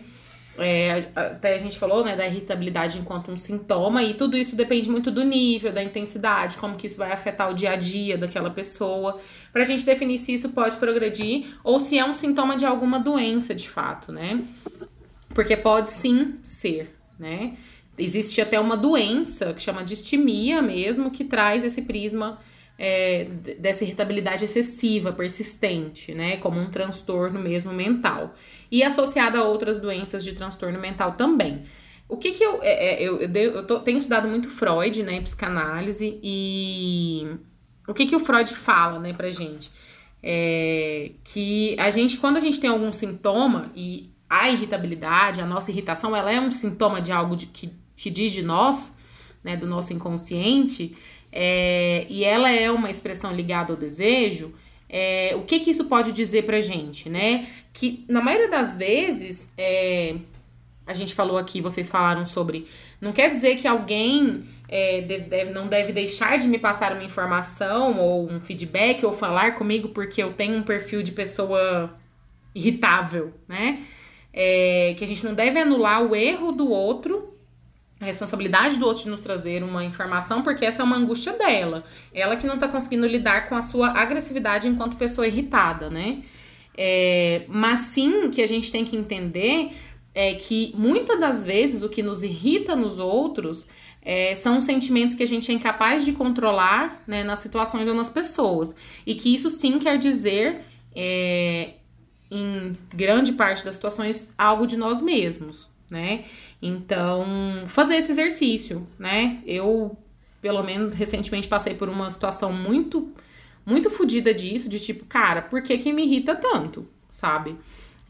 É, até a gente falou, né, da irritabilidade enquanto um sintoma, e tudo isso depende muito do nível, da intensidade, como que isso vai afetar o dia a dia daquela pessoa, pra gente definir se isso pode progredir ou se é um sintoma de alguma doença de fato, né? Porque pode sim ser, né? Existe até uma doença que chama distimia mesmo, que traz esse prisma é, dessa irritabilidade excessiva, persistente, né? Como um transtorno mesmo mental. E associada a outras doenças de transtorno mental também. O que que eu. É, é eu, eu, eu tô, tenho estudado muito Freud, né? Psicanálise, e. O que que o Freud fala, né, pra gente? É, que a gente, quando a gente tem algum sintoma, e a irritabilidade, a nossa irritação, ela é um sintoma de algo de, que, que diz de nós, né, do nosso inconsciente, é, e ela é uma expressão ligada ao desejo, é, o que que isso pode dizer pra gente, né? Que na maioria das vezes é, a gente falou aqui, vocês falaram sobre. Não quer dizer que alguém é, deve, não deve deixar de me passar uma informação ou um feedback ou falar comigo porque eu tenho um perfil de pessoa irritável, né? É, que a gente não deve anular o erro do outro, a responsabilidade do outro de nos trazer uma informação, porque essa é uma angústia dela. Ela que não tá conseguindo lidar com a sua agressividade enquanto pessoa irritada, né? É, mas sim que a gente tem que entender é que muitas das vezes o que nos irrita nos outros é, são sentimentos que a gente é incapaz de controlar né, nas situações ou nas pessoas. E que isso sim quer dizer, é, em grande parte das situações, algo de nós mesmos, né? Então, fazer esse exercício, né? Eu, pelo menos, recentemente passei por uma situação muito, muito fodida disso, de tipo, cara, por que que me irrita tanto, sabe?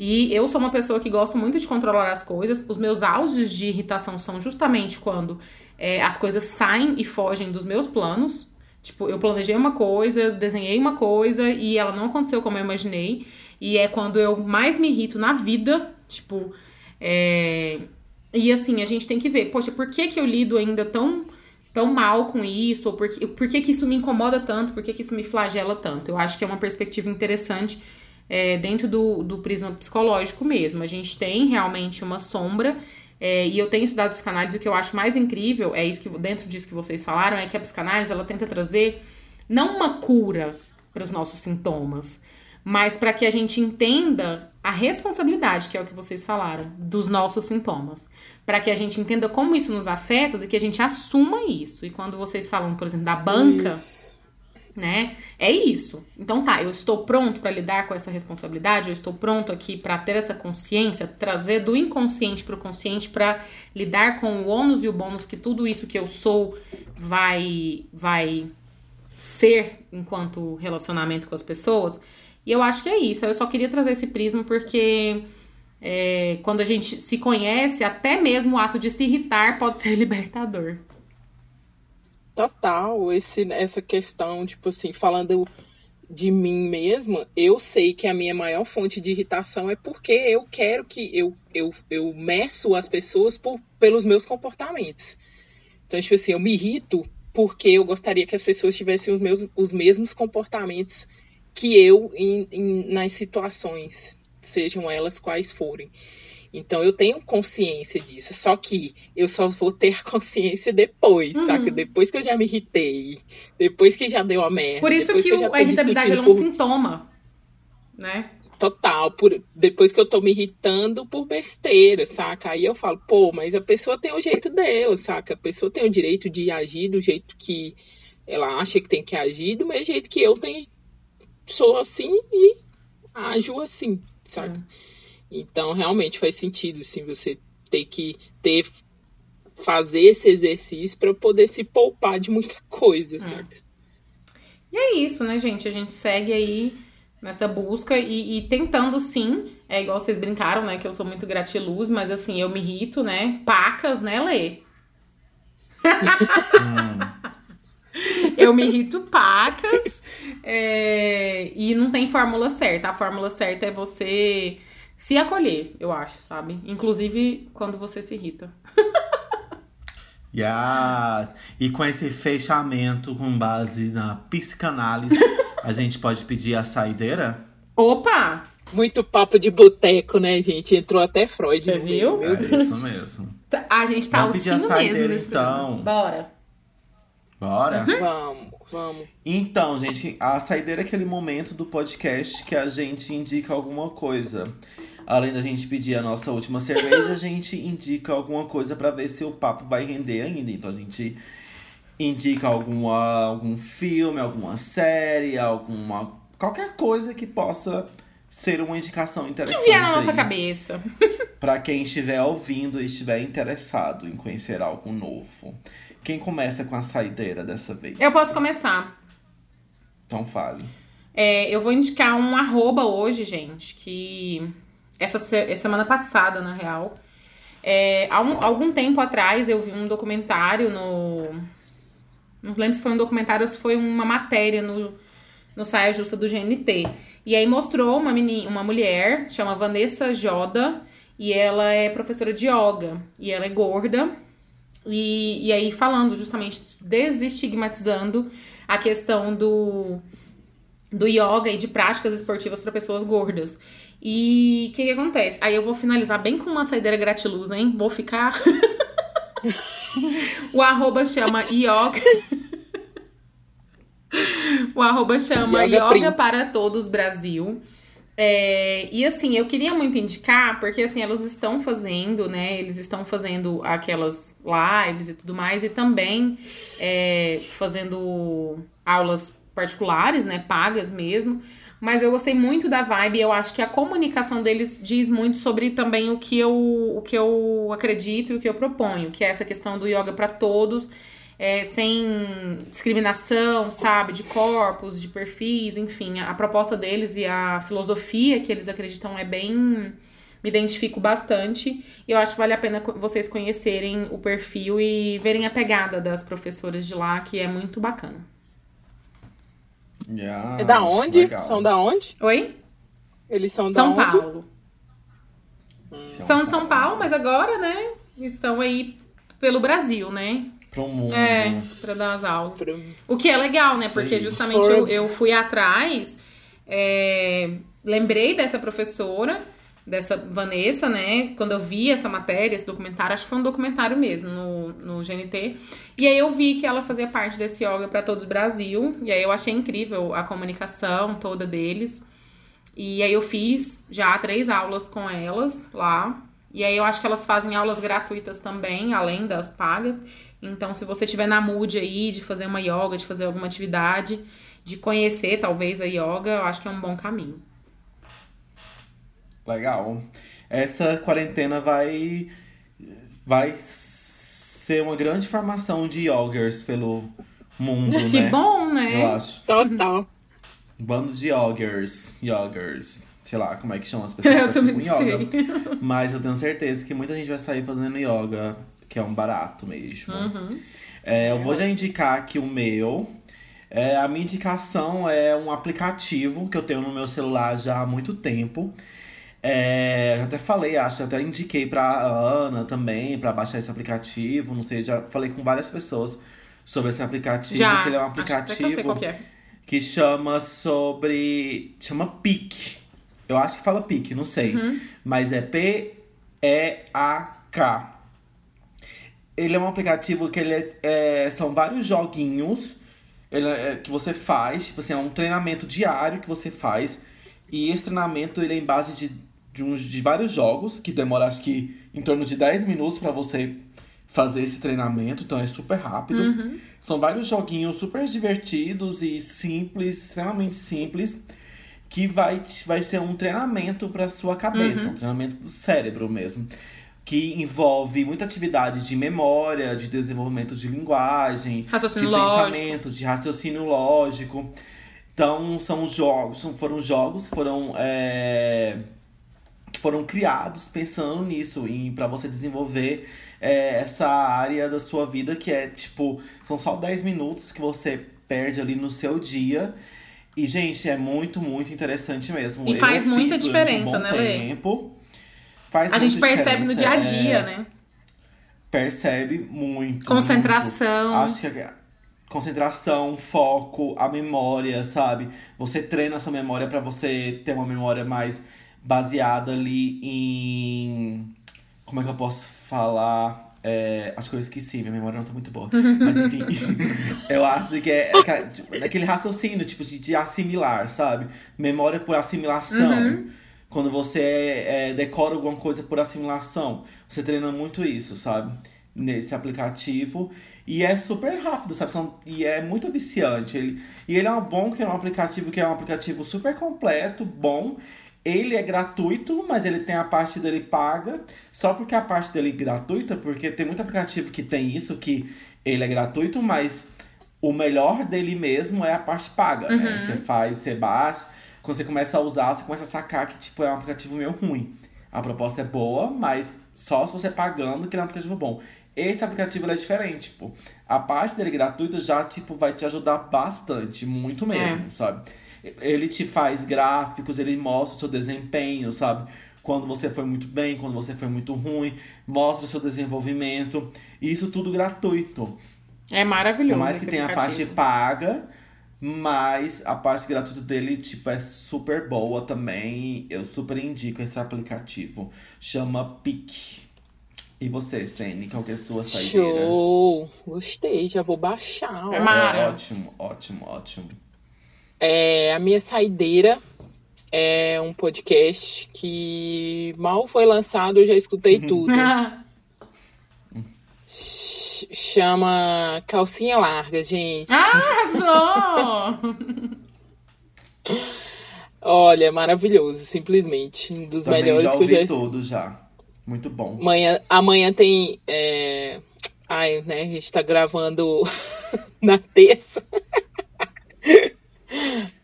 E eu sou uma pessoa que gosto muito de controlar as coisas. Os meus auges de irritação são justamente quando é, as coisas saem e fogem dos meus planos. Tipo, eu planejei uma coisa, desenhei uma coisa e ela não aconteceu como eu imaginei. E é quando eu mais me irrito na vida. Tipo, é... E assim, a gente tem que ver, poxa, por que, que eu lido ainda tão, tão mal com isso? Ou por, que, por que, que isso me incomoda tanto? Por que, que isso me flagela tanto? Eu acho que é uma perspectiva interessante é, dentro do, do prisma psicológico mesmo. A gente tem realmente uma sombra. É, e eu tenho estudado psicanálise, o que eu acho mais incrível é isso que dentro disso que vocês falaram, é que a psicanálise ela tenta trazer não uma cura para os nossos sintomas, mas para que a gente entenda a responsabilidade, que é o que vocês falaram, dos nossos sintomas. Para que a gente entenda como isso nos afeta e que a gente assuma isso. E quando vocês falam, por exemplo, da banca, isso né? É isso. Então tá, eu estou pronto para lidar com essa responsabilidade, eu estou pronto aqui para ter essa consciência, trazer do inconsciente para o consciente para lidar com o ônus e o bônus que tudo isso que eu sou vai vai ser enquanto relacionamento com as pessoas. E eu acho que é isso. Eu só queria trazer esse prisma porque é, quando a gente se conhece, até mesmo o ato de se irritar pode ser libertador.
Total, esse, essa questão, tipo assim, falando de mim mesma, eu sei que a minha maior fonte de irritação é porque eu quero que eu, eu, eu meço as pessoas por, pelos meus comportamentos. Então, tipo assim, eu me irrito porque eu gostaria que as pessoas tivessem os, meus, os mesmos comportamentos que eu em, em, nas situações, sejam elas quais forem. Então eu tenho consciência disso. Só que eu só vou ter consciência depois, uhum. saca? Depois que eu já me irritei. Depois que já deu a merda.
Por isso que, que a irritabilidade é um por... sintoma, né?
Total, por, depois que eu tô me irritando por besteira, saca? Aí eu falo, pô, mas a pessoa tem o jeito dela, saca? A pessoa tem o direito de agir do jeito que ela acha que tem que agir, do mesmo jeito que eu tenho, sou assim e ajo assim, saca? Uhum. Então, realmente faz sentido, sim, você ter que ter fazer esse exercício para poder se poupar de muita coisa, é. saca?
E é isso, né, gente? A gente segue aí nessa busca e, e, tentando sim, é igual vocês brincaram, né, que eu sou muito gratiluz, mas assim, eu me irrito, né, pacas, né, Lê? eu me irrito pacas é, e não tem fórmula certa. A fórmula certa é você se acolher, eu acho, sabe? Inclusive quando você se irrita.
yes. E com esse fechamento com base na psicanálise, a gente pode pedir a saideira?
Opa!
Muito papo de boteco, né, gente? Entrou até Freud.
Você viu?
Meu é isso mesmo.
Tá, a gente tá Vamos altinho mesmo nesse então. Bora.
Bora?
Uhum. Vamos, vamos.
Então, gente, a saideira é aquele momento do podcast que a gente indica alguma coisa. Além da gente pedir a nossa última cerveja, a gente indica alguma coisa para ver se o papo vai render ainda. Então a gente indica alguma, algum filme, alguma série, alguma. qualquer coisa que possa ser uma indicação interessante.
Que vier na nossa cabeça.
para quem estiver ouvindo e estiver interessado em conhecer algo novo. Quem começa com a saideira dessa vez?
Eu posso começar.
Então fale.
É, eu vou indicar um arroba hoje, gente, que essa semana passada, na real. É, há um, algum tempo atrás eu vi um documentário no. Não lembro se foi um documentário ou se foi uma matéria no, no Saia Justa do GNT. E aí mostrou uma, menina, uma mulher, chama Vanessa Joda, E ela é professora de yoga. E ela é gorda. E, e aí, falando justamente, desestigmatizando a questão do, do yoga e de práticas esportivas para pessoas gordas. E o que, que acontece? Aí eu vou finalizar bem com uma saideira gratiluz, hein? Vou ficar. o arroba chama yoga. o arroba chama Yoga, yoga para Todos Brasil. É, e assim, eu queria muito indicar, porque assim, elas estão fazendo, né? Eles estão fazendo aquelas lives e tudo mais, e também é, fazendo aulas particulares, né? Pagas mesmo. Mas eu gostei muito da vibe, eu acho que a comunicação deles diz muito sobre também o que eu, o que eu acredito e o que eu proponho, que é essa questão do yoga para todos é, sem discriminação, sabe, de corpos, de perfis, enfim, a, a proposta deles e a filosofia que eles acreditam é bem me identifico bastante. E eu acho que vale a pena vocês conhecerem o perfil e verem a pegada das professoras de lá, que é muito bacana.
Yeah, é da onde? Legal. São da onde?
Oi?
Eles são da
São
onde?
Paulo. Hum. São de São Paulo, mas agora, né, estão aí pelo Brasil, né?
Pro mundo.
É, pra dar as aulas. O que é legal, né? Porque Sim. justamente eu, eu fui atrás, é, lembrei dessa professora, dessa Vanessa, né? Quando eu vi essa matéria, esse documentário, acho que foi um documentário mesmo no, no GNT. E aí eu vi que ela fazia parte desse Yoga para Todos Brasil. E aí eu achei incrível a comunicação toda deles. E aí eu fiz já três aulas com elas lá. E aí eu acho que elas fazem aulas gratuitas também, além das pagas. Então, se você tiver na mood aí de fazer uma yoga, de fazer alguma atividade, de conhecer talvez a yoga, eu acho que é um bom caminho.
Legal. Essa quarentena vai vai ser uma grande formação de yogers pelo mundo,
que
né?
Que bom, né?
Eu acho.
Total.
Bando de yogers, yogers. Sei lá como é que chama as pessoas
que praticam
yoga. Mas eu tenho certeza que muita gente vai sair fazendo yoga que é um barato mesmo.
Uhum.
É, eu vou já indicar aqui o meu. É, a minha indicação é um aplicativo que eu tenho no meu celular já há muito tempo. É, já até falei, acho, até indiquei pra Ana também, para baixar esse aplicativo. Não sei, já falei com várias pessoas sobre esse aplicativo.
Já,
que ele é um aplicativo
que, é.
que, chama sobre. chama PIC. Eu acho que fala PIC, não sei.
Uhum.
Mas é P-E-A-K ele é um aplicativo que ele é, é são vários joguinhos ele é, que você faz, tipo assim, é um treinamento diário que você faz. E esse treinamento ele é em base de, de, uns, de vários jogos, que demora acho que em torno de 10 minutos para você fazer esse treinamento, então é super rápido.
Uhum.
São vários joguinhos super divertidos e simples, extremamente simples, que vai, vai ser um treinamento para sua cabeça, uhum. um treinamento do cérebro mesmo que envolve muita atividade de memória, de desenvolvimento de linguagem,
raciocínio
de
lógico.
pensamento, de raciocínio lógico. Então são jogos, foram jogos que foram é, que foram criados pensando nisso, para você desenvolver é, essa área da sua vida que é tipo, são só 10 minutos que você perde ali no seu dia. E, gente, é muito, muito interessante mesmo.
E faz muita diferença,
um
né, Lê?
Faz
a gente
percebe
no dia a dia, é... né?
Percebe muito.
Concentração.
Muito. Acho que é concentração, foco, a memória, sabe? Você treina a sua memória para você ter uma memória mais baseada ali em. Como é que eu posso falar? É, acho que eu esqueci, minha memória não tá muito boa. Mas enfim, eu acho que é, é, tipo, aquele raciocínio, tipo, de, de, assimilar, sabe? Memória por assimilação.
Uhum.
Quando você é, decora alguma coisa por assimilação. Você treina muito isso, sabe? Nesse aplicativo. E é super rápido, sabe? São, e é muito viciante. Ele, e ele é um bom que é um aplicativo que é um aplicativo super completo, bom. Ele é gratuito, mas ele tem a parte dele paga. Só porque a parte dele é gratuita, porque tem muito aplicativo que tem isso, que ele é gratuito, mas o melhor dele mesmo é a parte paga, né?
uhum.
né? Você faz, você baixa quando você começa a usar, você começa a sacar que, tipo, é um aplicativo meio ruim. A proposta é boa, mas só se você pagando que é um aplicativo bom. Esse aplicativo é diferente, tipo, a parte dele gratuita já, tipo, vai te ajudar bastante, muito mesmo, é. sabe? Ele te faz gráficos, ele mostra o seu desempenho, sabe? quando você foi muito bem, quando você foi muito ruim, mostra o seu desenvolvimento. Isso tudo gratuito.
É maravilhoso.
Por mais que tenha a parte paga, mas a parte gratuita dele, tipo, é super boa também. Eu super indico esse aplicativo. Chama Pique. E você, Sene, qual que é a sua saideira?
Show! Gostei, já vou baixar. ó.
É Mara.
É, ótimo, ótimo, ótimo.
É, a minha saideira é um podcast que mal foi lançado, eu já escutei tudo. Ch- Chama Calcinha Larga, gente.
Arrasou!
Olha, maravilhoso, simplesmente. Um dos
Também
melhores
já
que eu
ouvi
já
tudo já. Muito bom.
Amanhã, amanhã tem. é, Ai, né? A gente tá gravando na terça.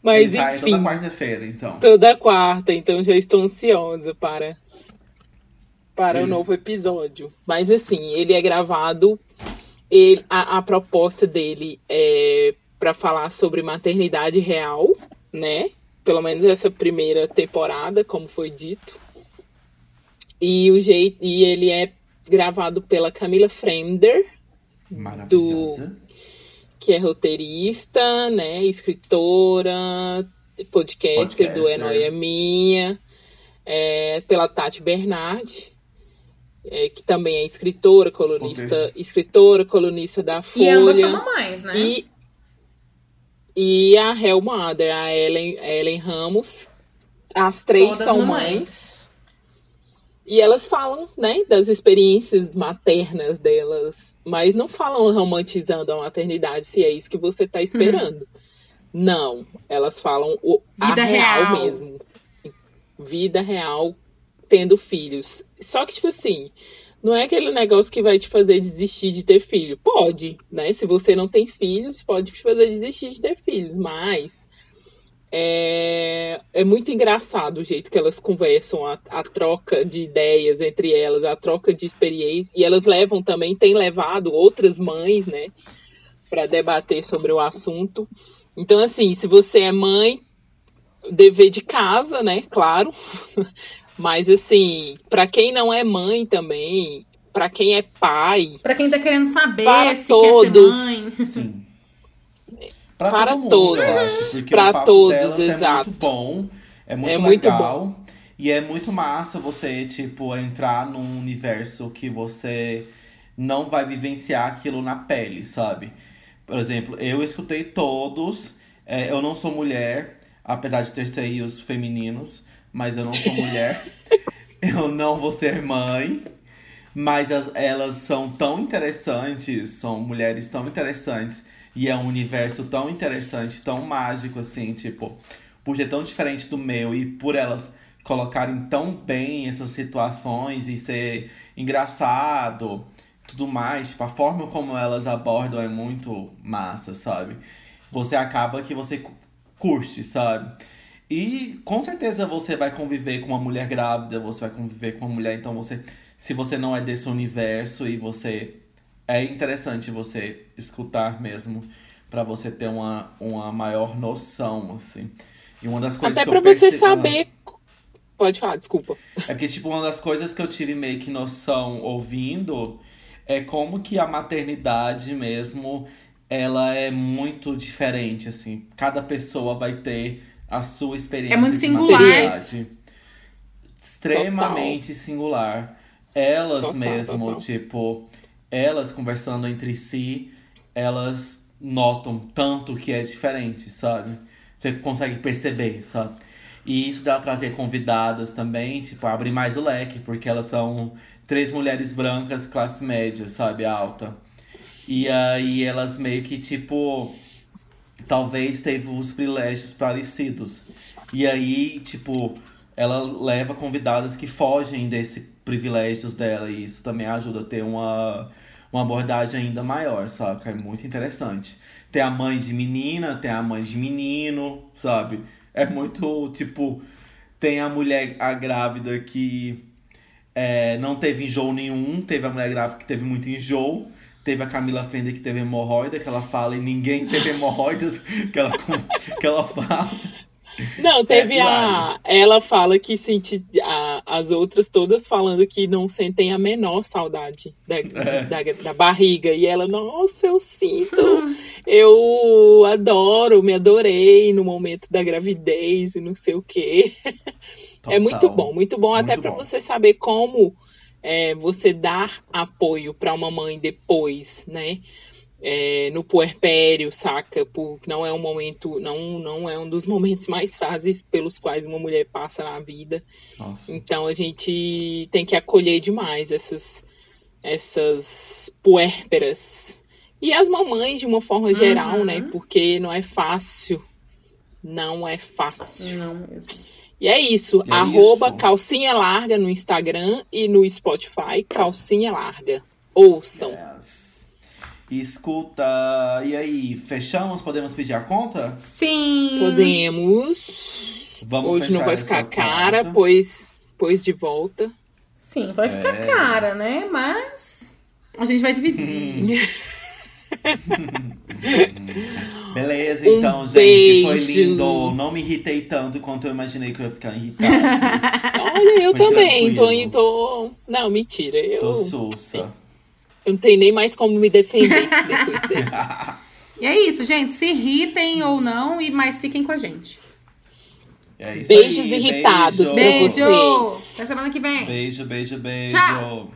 Mas
Ele sai
enfim,
toda quarta-feira, então.
toda quarta, então já estou ansiosa para para o
Ele-
novo episódio. Mas assim, ele é gravado. Ele, a, a proposta dele é para falar sobre maternidade real, né? Pelo menos essa primeira temporada, como foi dito. E o jeito e ele é gravado pela Camila Fremder,
Maravilhosa.
que é roteirista, né, escritora, podcaster, do É
Podcaster.
Noia Minha, é, pela Tati Bernardi, é, que também é escritora, colunista, escritora, colunista da
E ambas são
Folha.
mamães, né?
E, e a Hell Mother, a Ellen, Ellen Ramos. As três
Todas
são
mamães.
mães. E elas falam, né, das experiências maternas delas, mas não falam romantizando a maternidade, se é isso que você tá esperando. Não, elas falam o, a
Vida
real,
real.
mesmo. Vida real tendo filhos. Só que, tipo assim, não é aquele negócio que vai te fazer desistir de ter filho. Pode, né? Se você não tem filhos, pode te fazer desistir de ter filhos, mas é, é muito engraçado o jeito que elas conversam, a, a troca de ideias entre elas, a troca de experiência. E elas levam também, têm levado outras mães, né, para debater sobre o assunto. Então, assim, se você é mãe, dever de casa, né, claro. Mas, assim, para quem não é mãe também, para quem é pai,
Pra quem tá querendo saber
Para
se
todos.
quer ser mãe.
Sim. Pra,
Para
todo mundo,
todos.
eu acho, porque
Pra
o papo
todos, exato.
É muito bom, é muito
É muito
legal. E é muito massa você, tipo, entrar num universo que você não vai vivenciar aquilo na pele, sabe? Por exemplo, eu escutei todos. é, eu não sou mulher, apesar de ter seios femininos, mas eu não sou mulher. eu não vou ser mãe. Mas as- elas são tão interessantes, são mulheres tão interessantes. E é um universo tão interessante, tão mágico, assim, tipo, por ser tão diferente do meu e por elas colocarem tão bem essas situações e ser engraçado, tudo mais, tipo, a forma como elas abordam é muito massa, sabe? Você acaba que você cu- curte, sabe? E com certeza você vai conviver com uma mulher grávida, você vai conviver com uma mulher, então você, se você não é desse universo e você é interessante você escutar mesmo pra você ter uma, uma maior noção, assim. E uma das coisas
até
que
para você
perce-
saber. Pode falar, desculpa.
é porque, tipo, uma das coisas que eu tive meio que noção ouvindo é como que a maternidade mesmo, ela é muito diferente, assim. Cada pessoa vai ter a sua experiência
É muito
de
singular.
maternidade. Extremamente singular. Elas
Total,
mesmo,
total.
tipo, elas conversando entre si, elas notam tanto que é diferente, sabe? Você consegue perceber, sabe? E isso dela trazer convidadas também, tipo, abre mais o leque, porque elas são três mulheres brancas, classe média, sabe? Alta. E aí elas meio que, tipo, talvez teve os privilégios parecidos. E aí, tipo, ela leva convidadas que fogem desses privilégios dela. E isso também ajuda a ter uma, uma abordagem ainda maior, sabe? É muito interessante. Tem a mãe de menina, tem a mãe de menino, sabe? É muito, tipo, tem a mulher a grávida que é, não teve enjoo nenhum, teve a mulher grávida que teve muito enjoo. Teve a Camila Fender que teve hemorroida, que ela fala, e ninguém teve hemorroida que ela, que ela fala.
Não, teve
É,
a. Ela fala que sente. A, as outras todas falando que não sentem a menor saudade da, de-
É.
da, da barriga. E ela, nossa, eu sinto, eu adoro, me adorei no momento da gravidez e não sei o quê. É muito
Total.
bom, muito bom, até
Muito
para
bom.
você saber como é, você dar apoio para uma mãe depois, né? É, no puerpério, saca? Porque não é um momento, não, não é um dos momentos mais fáceis pelos quais uma mulher passa na vida.
Nossa.
Então a gente tem que acolher demais essas, essas puérperas. E as mamães de uma forma geral, né? Porque não é fácil. Não é fácil.
Não mesmo.
E é isso.
É
arroba
isso.
calcinha larga no Instagram e no Spotify, calcinha larga. Ouçam.
Yes. Escuta, e aí, fechamos? Podemos pedir a conta?
Sim.
Podemos.
Vamos
Hoje não vai ficar cara,
conta.
pois, pois de volta.
Sim, vai ficar
É.
cara, né? Mas a gente vai dividir.
Beleza,
Um
então, gente,
beijo.
foi lindo. Não me irritei tanto quanto eu imaginei que eu ia ficar irritado.
Olha, eu
Foi
também. Tô,
tranquilo.
tô. Não, mentira. Eu,
Tô sussa.
eu não tenho nem mais como me defender depois desse.
E é isso, gente. Se irritem ou não, e mais fiquem com a gente.
É isso
Beijos
aí,
irritados pra
beijo.
Beijo!
vocês.
Até semana que vem.
Beijo, beijo, beijo.
Tchau.